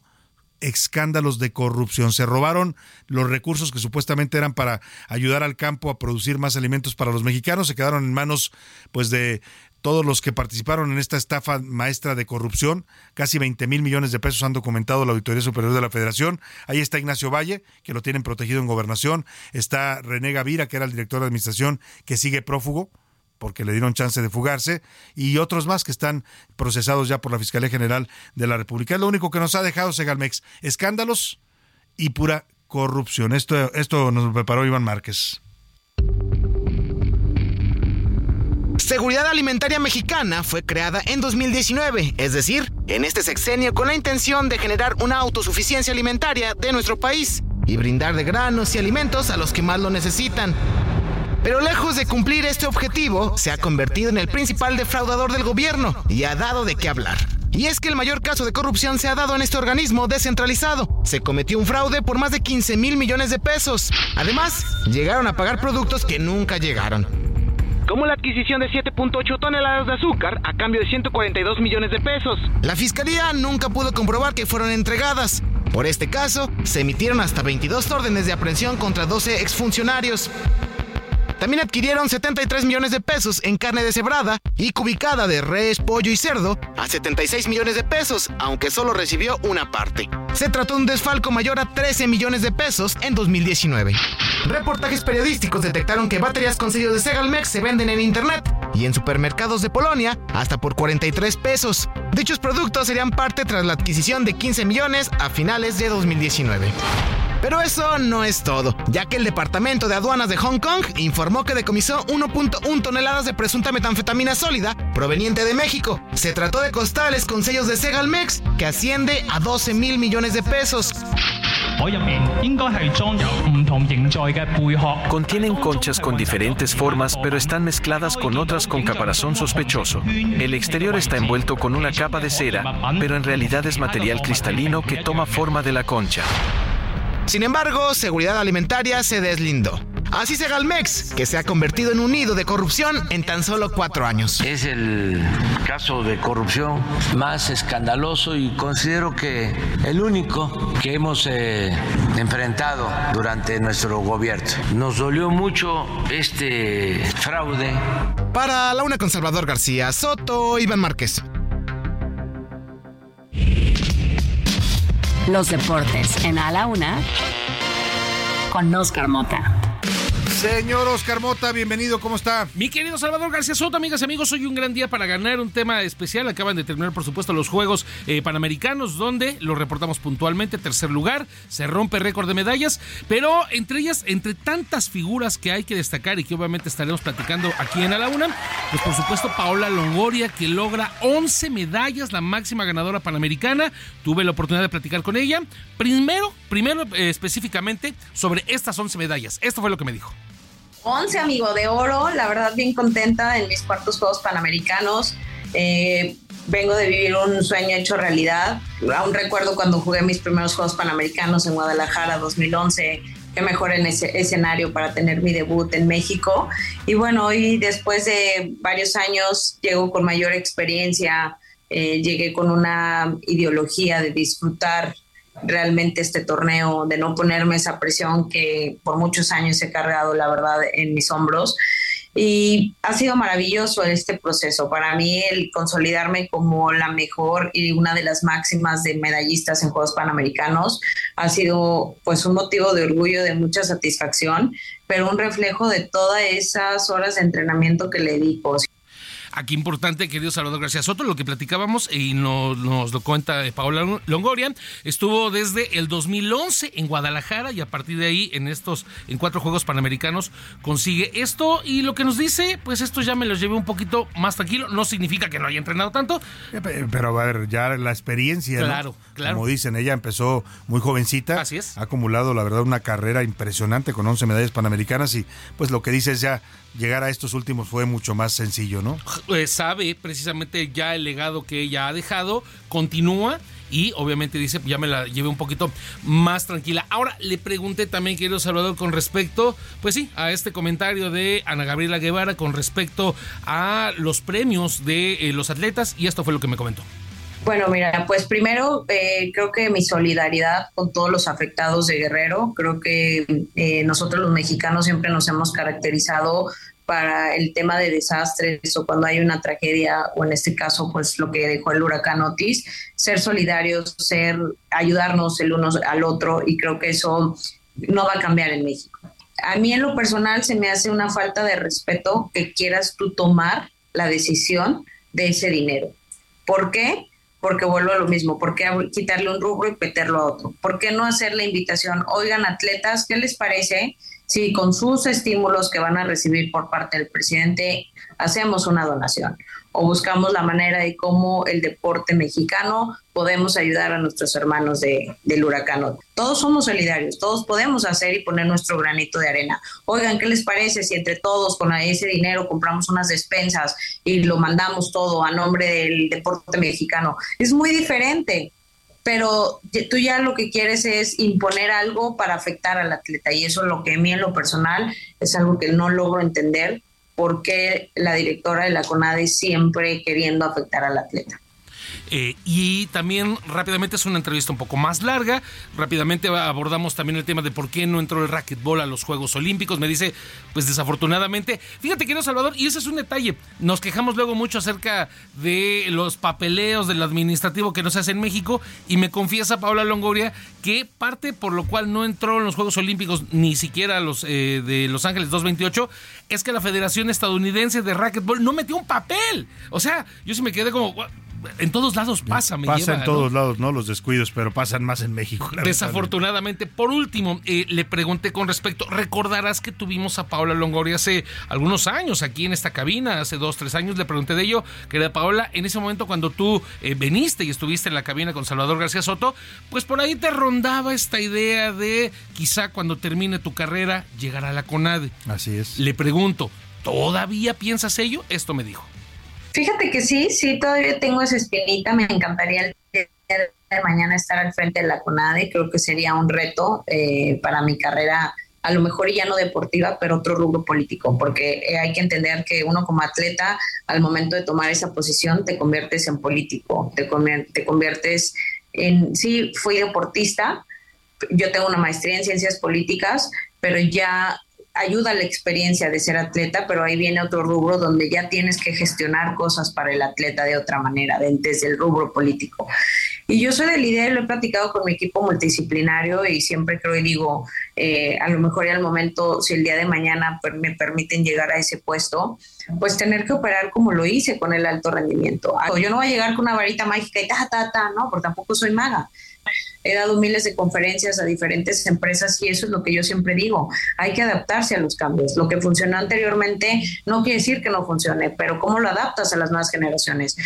Speaker 8: Escándalos de corrupción. Se robaron los recursos que supuestamente eran para ayudar al campo a producir más alimentos para los mexicanos. Se quedaron en manos pues de todos los que participaron en esta estafa maestra de corrupción. Casi 20 mil millones de pesos han documentado la Auditoría Superior de la Federación. Ahí está Ignacio Valle, que lo tienen protegido en gobernación. Está René Gavira, que era el director de administración, que sigue prófugo porque le dieron chance de fugarse, y otros más que están procesados ya por la Fiscalía General de la República. Es lo único que nos ha dejado Segalmex, escándalos y pura corrupción. Esto, esto nos preparó Iván Márquez.
Speaker 14: Seguridad Alimentaria Mexicana fue creada en 2019, es decir, en este sexenio con la intención de generar una autosuficiencia alimentaria de nuestro país y brindar de granos y alimentos a los que más lo necesitan. Pero lejos de cumplir este objetivo, se ha convertido en el principal defraudador del gobierno y ha dado de qué hablar. Y es que el mayor caso de corrupción se ha dado en este organismo descentralizado. Se cometió un fraude por más de 15 mil millones de pesos. Además, llegaron a pagar productos que nunca llegaron. Como la adquisición de 7.8 toneladas de azúcar a cambio de 142 millones de pesos. La fiscalía nunca pudo comprobar que fueron entregadas. Por este caso, se emitieron hasta 22 órdenes de aprehensión contra 12 exfuncionarios. También adquirieron 73 millones de pesos en carne deshebrada y cubicada de res, pollo y cerdo a 76 millones de pesos, aunque solo recibió una parte. Se trató de un desfalco mayor a 13 millones de pesos en 2019. Reportajes periodísticos detectaron que baterías con sello de Segalmex se venden en internet y en supermercados de Polonia hasta por 43 pesos. Dichos productos serían parte tras la adquisición de 15 millones a finales de 2019. Pero eso no es todo, ya que el Departamento de Aduanas de Hong Kong informó que decomisó 1.1 toneladas de presunta metanfetamina sólida proveniente de México. Se trató de costales con sellos de Segalmex que asciende a 12 mil millones de pesos.
Speaker 45: Contienen conchas con diferentes formas, pero están mezcladas con otras con caparazón sospechoso. El exterior está envuelto con una capa de cera, pero en realidad es material cristalino que toma forma de la concha.
Speaker 14: Sin embargo, Seguridad Alimentaria se deslindó. Así se Galmex, que se ha convertido en un nido de corrupción en tan solo cuatro años.
Speaker 44: Es el caso de corrupción más escandaloso y considero que el único que hemos eh, enfrentado durante nuestro gobierno. Nos dolió mucho este fraude.
Speaker 14: Para la una con Salvador García Soto, Iván Márquez.
Speaker 1: Los deportes en A la Una con Oscar Mota.
Speaker 8: Señor Oscar Mota, bienvenido, ¿cómo está?
Speaker 46: Mi querido Salvador García Soto, amigas y amigos, hoy un gran día para ganar un tema especial. Acaban de terminar, por supuesto, los Juegos eh, Panamericanos, donde lo reportamos puntualmente, tercer lugar, se rompe récord de medallas, pero entre ellas, entre tantas figuras que hay que destacar y que obviamente estaremos platicando aquí en Alauna, pues por supuesto Paola Longoria, que logra 11 medallas, la máxima ganadora panamericana. Tuve la oportunidad de platicar con ella. Primero, primero eh, específicamente sobre estas 11 medallas. Esto fue lo que me dijo.
Speaker 47: 11, amigo, de oro. La verdad, bien contenta en mis cuartos Juegos Panamericanos. Eh, vengo de vivir un sueño hecho realidad. Aún recuerdo cuando jugué mis primeros Juegos Panamericanos en Guadalajara 2011. Qué mejor en ese escenario para tener mi debut en México. Y bueno, hoy después de varios años llego con mayor experiencia, eh, llegué con una ideología de disfrutar realmente este torneo, de no ponerme esa presión que por muchos años he cargado, la verdad, en mis hombros. Y ha sido maravilloso este proceso. Para mí, el consolidarme como la mejor y una de las máximas de medallistas en Juegos Panamericanos ha sido pues un motivo de orgullo, de mucha satisfacción, pero un reflejo de todas esas horas de entrenamiento que le dedico.
Speaker 46: Aquí importante, querido Salvador García Soto, lo que platicábamos y nos, lo cuenta Paola Longoria, estuvo desde el 2011 en Guadalajara y a partir de ahí en estos, en cuatro Juegos Panamericanos consigue esto y lo que nos dice, pues esto ya me lo llevé un poquito más tranquilo, no significa que no haya entrenado tanto.
Speaker 8: Eh, pero a ver, ya la experiencia,
Speaker 46: claro, claro.
Speaker 8: como dicen, ella empezó muy jovencita,
Speaker 46: así es.
Speaker 8: ha acumulado la verdad una carrera impresionante con 11 medallas panamericanas y pues lo que dice es ya llegar a estos últimos fue mucho más sencillo, ¿no?
Speaker 46: Eh, sabe precisamente ya el legado que ella ha dejado, continúa y obviamente dice, ya me la llevé un poquito más tranquila. Ahora le pregunté también, querido Salvador, con respecto, pues sí, a este comentario de Ana Gabriela Guevara con respecto a los premios de eh, los atletas y esto fue lo que me comentó.
Speaker 47: Bueno, mira, pues primero eh, creo que mi solidaridad con todos los afectados de Guerrero, creo que eh, nosotros los mexicanos siempre nos hemos caracterizado para el tema de desastres o cuando hay una tragedia o en este caso pues lo que dejó el huracán Otis, ser solidarios, ser ayudarnos el uno al otro y creo que eso no va a cambiar en México. A mí en lo personal se me hace una falta de respeto que quieras tú tomar la decisión de ese dinero. ¿Por qué? Porque vuelvo a lo mismo, ¿por qué quitarle un rubro y meterlo a otro? ¿Por qué no hacer la invitación? Oigan, atletas, ¿qué les parece si con sus estímulos que van a recibir por parte del presidente hacemos una donación? O buscamos la manera de cómo el deporte mexicano podemos ayudar a nuestros hermanos de, del huracán. Todos somos solidarios, todos podemos hacer y poner nuestro granito de arena. Oigan, ¿qué les parece si entre todos con ese dinero compramos unas despensas y lo mandamos todo a nombre del deporte mexicano? Es muy diferente pero tú ya lo que quieres es imponer algo para afectar al atleta y eso es lo que a mí en lo personal es algo que no logro entender por qué la directora de la CONADE siempre queriendo afectar al atleta.
Speaker 46: Eh, y también rápidamente es una entrevista un poco más larga. Rápidamente abordamos también el tema de por qué no entró el racquetball a los Juegos Olímpicos. Me dice, pues desafortunadamente, fíjate querido Salvador, y ese es un detalle. Nos quejamos luego mucho acerca de los papeleos del administrativo que no se hace en México. Y me confiesa Paula Longoria que parte por lo cual no entró en los Juegos Olímpicos ni siquiera los eh, de Los Ángeles 228 es que la Federación Estadounidense de Racquetball no metió un papel. O sea, yo sí me quedé como en todos lados pasa, me
Speaker 8: Pasa en todos lados, ¿no? Los descuidos, pero pasan más en México.
Speaker 46: Desafortunadamente. Por último, eh, le pregunté con respecto, recordarás que tuvimos a Paola Longoria hace algunos años aquí en esta cabina, hace dos, tres años, le pregunté de ello, querida Paola, en ese momento cuando tú eh, veniste y estuviste en la cabina con Salvador García Soto, pues por ahí te rondaba esta idea de quizá cuando termine tu carrera llegar a la CONADE.
Speaker 8: Así es.
Speaker 46: Le pregunto, ¿todavía piensas ello? Esto me dijo.
Speaker 47: Fíjate que sí, sí, todavía tengo esa espinita. Me encantaría el día de mañana estar al frente de la CONADE. Creo que sería un reto eh, para mi carrera, a lo mejor ya no deportiva, pero otro rubro político, porque eh, hay que entender que uno como atleta, al momento de tomar esa posición, te conviertes en político, te, te conviertes en, sí, fui deportista, yo tengo una maestría en ciencias políticas, pero ya ayuda la experiencia de ser atleta, pero ahí viene otro rubro donde ya tienes que gestionar cosas para el atleta de otra manera, desde el rubro político. Y yo soy del idea, lo he platicado con mi equipo multidisciplinario y siempre creo y digo, eh, a lo mejor ya al momento, si el día de mañana me permiten llegar a ese puesto, pues tener que operar como lo hice con el alto rendimiento. Yo no voy a llegar con una varita mágica y ta, ta, ta, no, porque tampoco soy maga. He dado miles de conferencias a diferentes empresas y eso es lo que yo siempre digo. Hay que adaptarse a los cambios. Lo que funcionó anteriormente no quiere decir que no funcione, pero ¿cómo lo adaptas a las nuevas generaciones?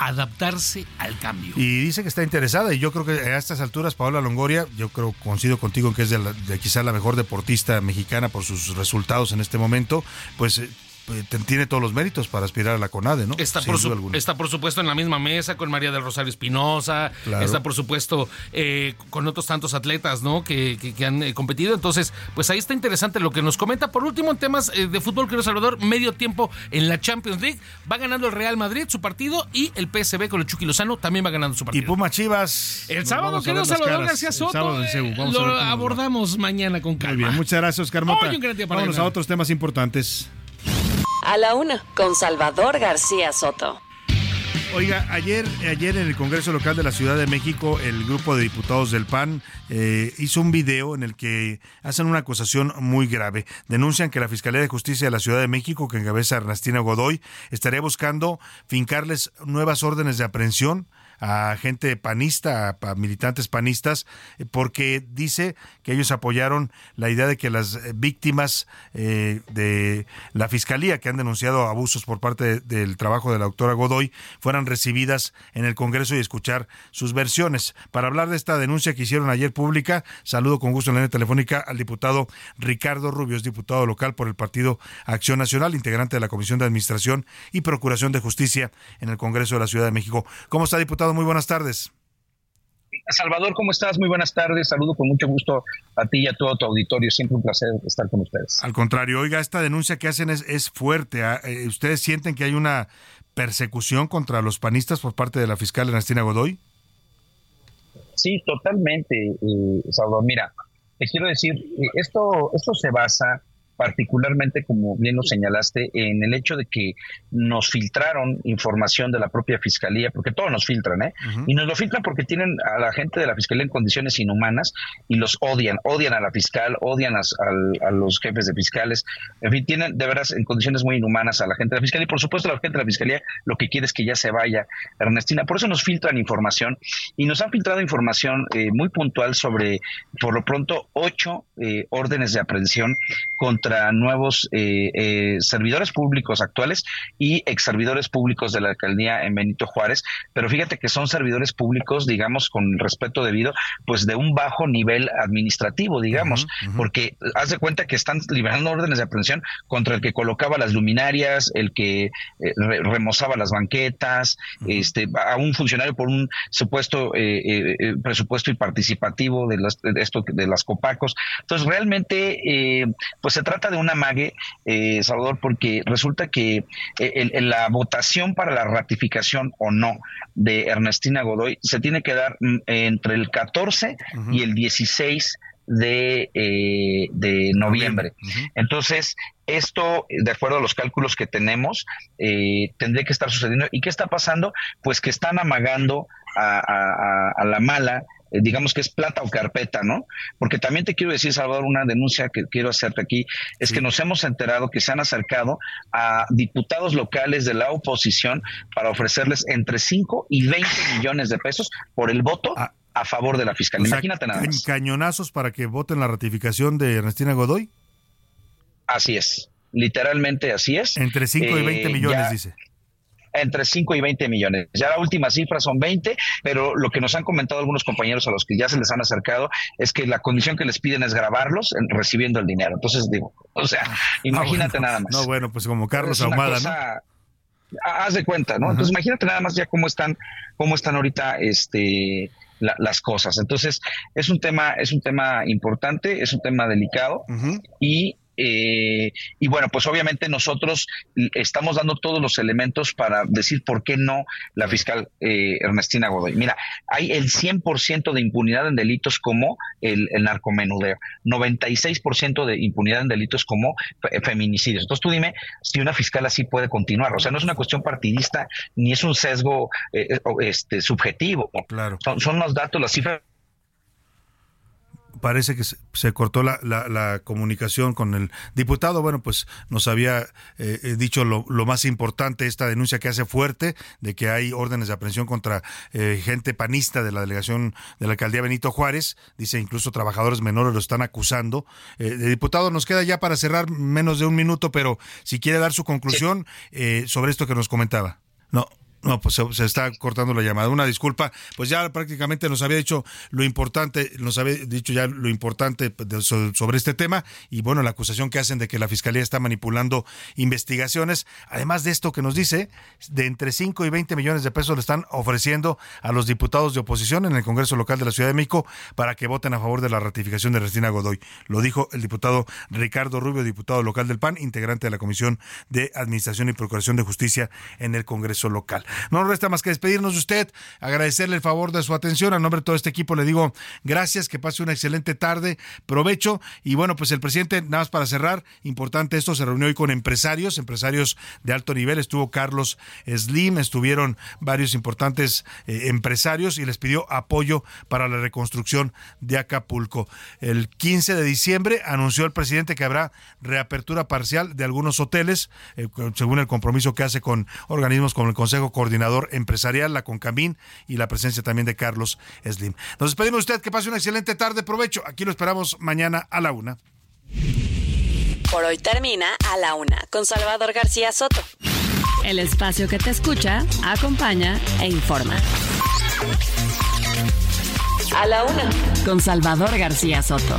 Speaker 46: adaptarse al cambio.
Speaker 8: Y dice que está interesada y yo creo que a estas alturas Paola Longoria, yo creo coincido contigo en que es de, de quizá la mejor deportista mexicana por sus resultados en este momento, pues eh, tiene todos los méritos para aspirar a la CONADE, ¿no?
Speaker 46: Está, por, está por supuesto en la misma mesa con María del Rosario Espinosa, está por supuesto eh, con otros tantos atletas, ¿no? Que, han eh, competido. Entonces, pues ahí está interesante lo que nos comenta. Por último, en temas de fútbol, querido Salvador, medio tiempo en la Champions League. Va ganando el Real Madrid su partido y el PSV con el Chucky Lozano también va ganando su partido.
Speaker 8: Y Puma Chivas.
Speaker 46: El sábado, querido Salvador García Soto. lo abordamos mañana con calma.
Speaker 8: Muy bien, muchas gracias, Oscar Mota. Vámonos a otros temas importantes.
Speaker 2: A la una, con Salvador García Soto.
Speaker 8: Oiga, ayer, ayer en el Congreso Local de la Ciudad de México, el grupo de diputados del PAN eh, hizo un video en el que hacen una acusación muy grave. Denuncian que la Fiscalía de Justicia de la Ciudad de México, que encabeza Ernestina Godoy, estaría buscando fincarles nuevas órdenes de aprehensión a gente panista, a, militantes panistas, porque dice que ellos apoyaron la idea de que las víctimas eh, de la fiscalía que han denunciado abusos por parte del trabajo de la doctora Godoy fueran recibidas en el Congreso y escuchar sus versiones. Para hablar de esta denuncia que hicieron ayer pública, saludo con gusto en la línea telefónica al diputado Ricardo Rubios, diputado local por el Partido Acción Nacional, integrante de la Comisión de Administración y Procuración de Justicia en el Congreso de la Ciudad de México. ¿Cómo está, diputado? Muy buenas tardes.
Speaker 48: Salvador, ¿cómo estás? Muy buenas tardes. Saludo con mucho gusto a ti y a todo tu auditorio. Siempre un placer estar con ustedes.
Speaker 8: Al contrario, oiga, esta denuncia que hacen es, fuerte. ¿ah? Eh, ¿Ustedes sienten que hay una persecución contra los panistas por parte de la fiscal Ernestina Godoy?
Speaker 48: Sí, totalmente, eh, Salvador. Mira, te quiero decir, eh, esto, esto se basa particularmente, como bien lo señalaste, en el hecho de que nos filtraron información de la propia fiscalía, porque todos nos filtran, ¿eh? Y nos lo filtran porque tienen a la gente de la fiscalía en condiciones inhumanas y los odian, odian a la fiscal, odian a, los jefes de fiscales, en fin, tienen de veras en condiciones muy inhumanas a la gente de la fiscalía y por supuesto la gente de la fiscalía lo que quiere es que ya se vaya Ernestina, por eso nos filtran información y nos han filtrado información eh, muy puntual sobre, por lo pronto, ocho eh, órdenes de aprehensión contra nuevos eh, eh, servidores públicos actuales y ex servidores públicos de la alcaldía en Benito Juárez, pero fíjate que son servidores públicos, digamos, con respeto debido, pues de un bajo nivel administrativo, digamos, porque haz de cuenta que están liberando órdenes de aprehensión contra el que colocaba las luminarias, el que eh, remozaba las banquetas, este, a un funcionario por un supuesto presupuesto y participativo de, las, de esto de las copacos. Entonces, realmente, pues se trata de una mague, eh, Salvador, porque resulta que eh, la votación para la ratificación o no de Ernestina Godoy se tiene que dar mm, entre el 14 y el 16 de, eh, de noviembre. Entonces, esto, de acuerdo a los cálculos que tenemos, eh, tendría que estar sucediendo. ¿Y qué está pasando? Pues que están amagando a, a la mala digamos que es plata o carpeta, ¿no? Porque también te quiero decir, Salvador, una denuncia que quiero hacerte aquí, es que nos hemos enterado que se han acercado a diputados locales de la oposición para ofrecerles entre 5 y 20 [LAUGHS] millones de pesos por el voto. Ah. a favor de la fiscalía. Imagínate nada más.
Speaker 8: ¿Cañonazos para que voten la ratificación de Ernestina Godoy?
Speaker 48: Así es, literalmente así es.
Speaker 8: Entre 5 y 20 eh, millones, dice
Speaker 48: entre 5 y 20 millones. Ya la última cifra son 20, pero lo que nos han comentado algunos compañeros a los que ya se les han acercado es que la condición que les piden es grabarlos recibiendo el dinero. Entonces digo, o sea, ah, imagínate nada más.
Speaker 8: No, bueno, pues como Carlos Ahumada, ¿no?
Speaker 48: Haz de cuenta, ¿no? Entonces imagínate nada más ya cómo están, cómo están ahorita este las cosas. Entonces, es un tema, es un tema importante, es un tema delicado y Eh, y bueno, pues obviamente nosotros estamos dando todos los elementos para decir por qué no la fiscal eh, Ernestina Godoy. Mira, hay el 100% de impunidad en delitos como el, el narcomenudeo, 96% de impunidad en delitos como feminicidios. Entonces tú dime si una fiscal así puede continuar. O sea, no es una cuestión partidista ni es un sesgo eh, este, subjetivo.
Speaker 8: Claro.
Speaker 48: Son, son los datos, las cifras
Speaker 8: parece que se, cortó la, la, comunicación con el diputado. Bueno, pues nos había eh, eh, dicho lo, más importante, esta denuncia que hace fuerte de que hay órdenes de aprehensión contra eh, gente panista de la delegación de la alcaldía Benito Juárez. Dice incluso trabajadores menores lo están acusando. el diputado, nos queda ya para cerrar menos de un minuto, pero si quiere dar su conclusión sobre esto que nos comentaba. No, no, pues se, está cortando la llamada. Una disculpa. Pues ya prácticamente nos había dicho lo importante, nos había dicho ya lo importante sobre este tema y bueno, la acusación que hacen de que la fiscalía está manipulando investigaciones. Además de esto que nos dice, de entre 5 y 20 millones de pesos le están ofreciendo a los diputados de oposición en el Congreso Local de la Ciudad de México para que voten a favor de la ratificación de Restina Godoy. Lo dijo el diputado Ricardo Rubio, diputado local del PAN, integrante de la Comisión de Administración y Procuración de Justicia en el Congreso Local. No nos resta más que despedirnos de usted, agradecerle el favor de su atención. A nombre de todo este equipo le digo gracias, que pase una excelente tarde, provecho. Y bueno, pues el presidente, nada más para cerrar, importante esto, se reunió hoy con empresarios, empresarios de alto nivel. Estuvo Carlos Slim, estuvieron varios importantes eh, empresarios y les pidió apoyo para la reconstrucción de Acapulco. El 15 de diciembre anunció el presidente que habrá reapertura parcial de algunos hoteles, eh, según el compromiso que hace con organismos como el Consejo Coordinador Empresarial, la Concamín y la presencia también de Carlos Slim. Nos despedimos usted, que pase una excelente tarde, provecho. Aquí lo esperamos mañana a la una.
Speaker 1: Por hoy termina a la una con Salvador García Soto. El espacio que te escucha, acompaña e informa. A la una con Salvador García Soto.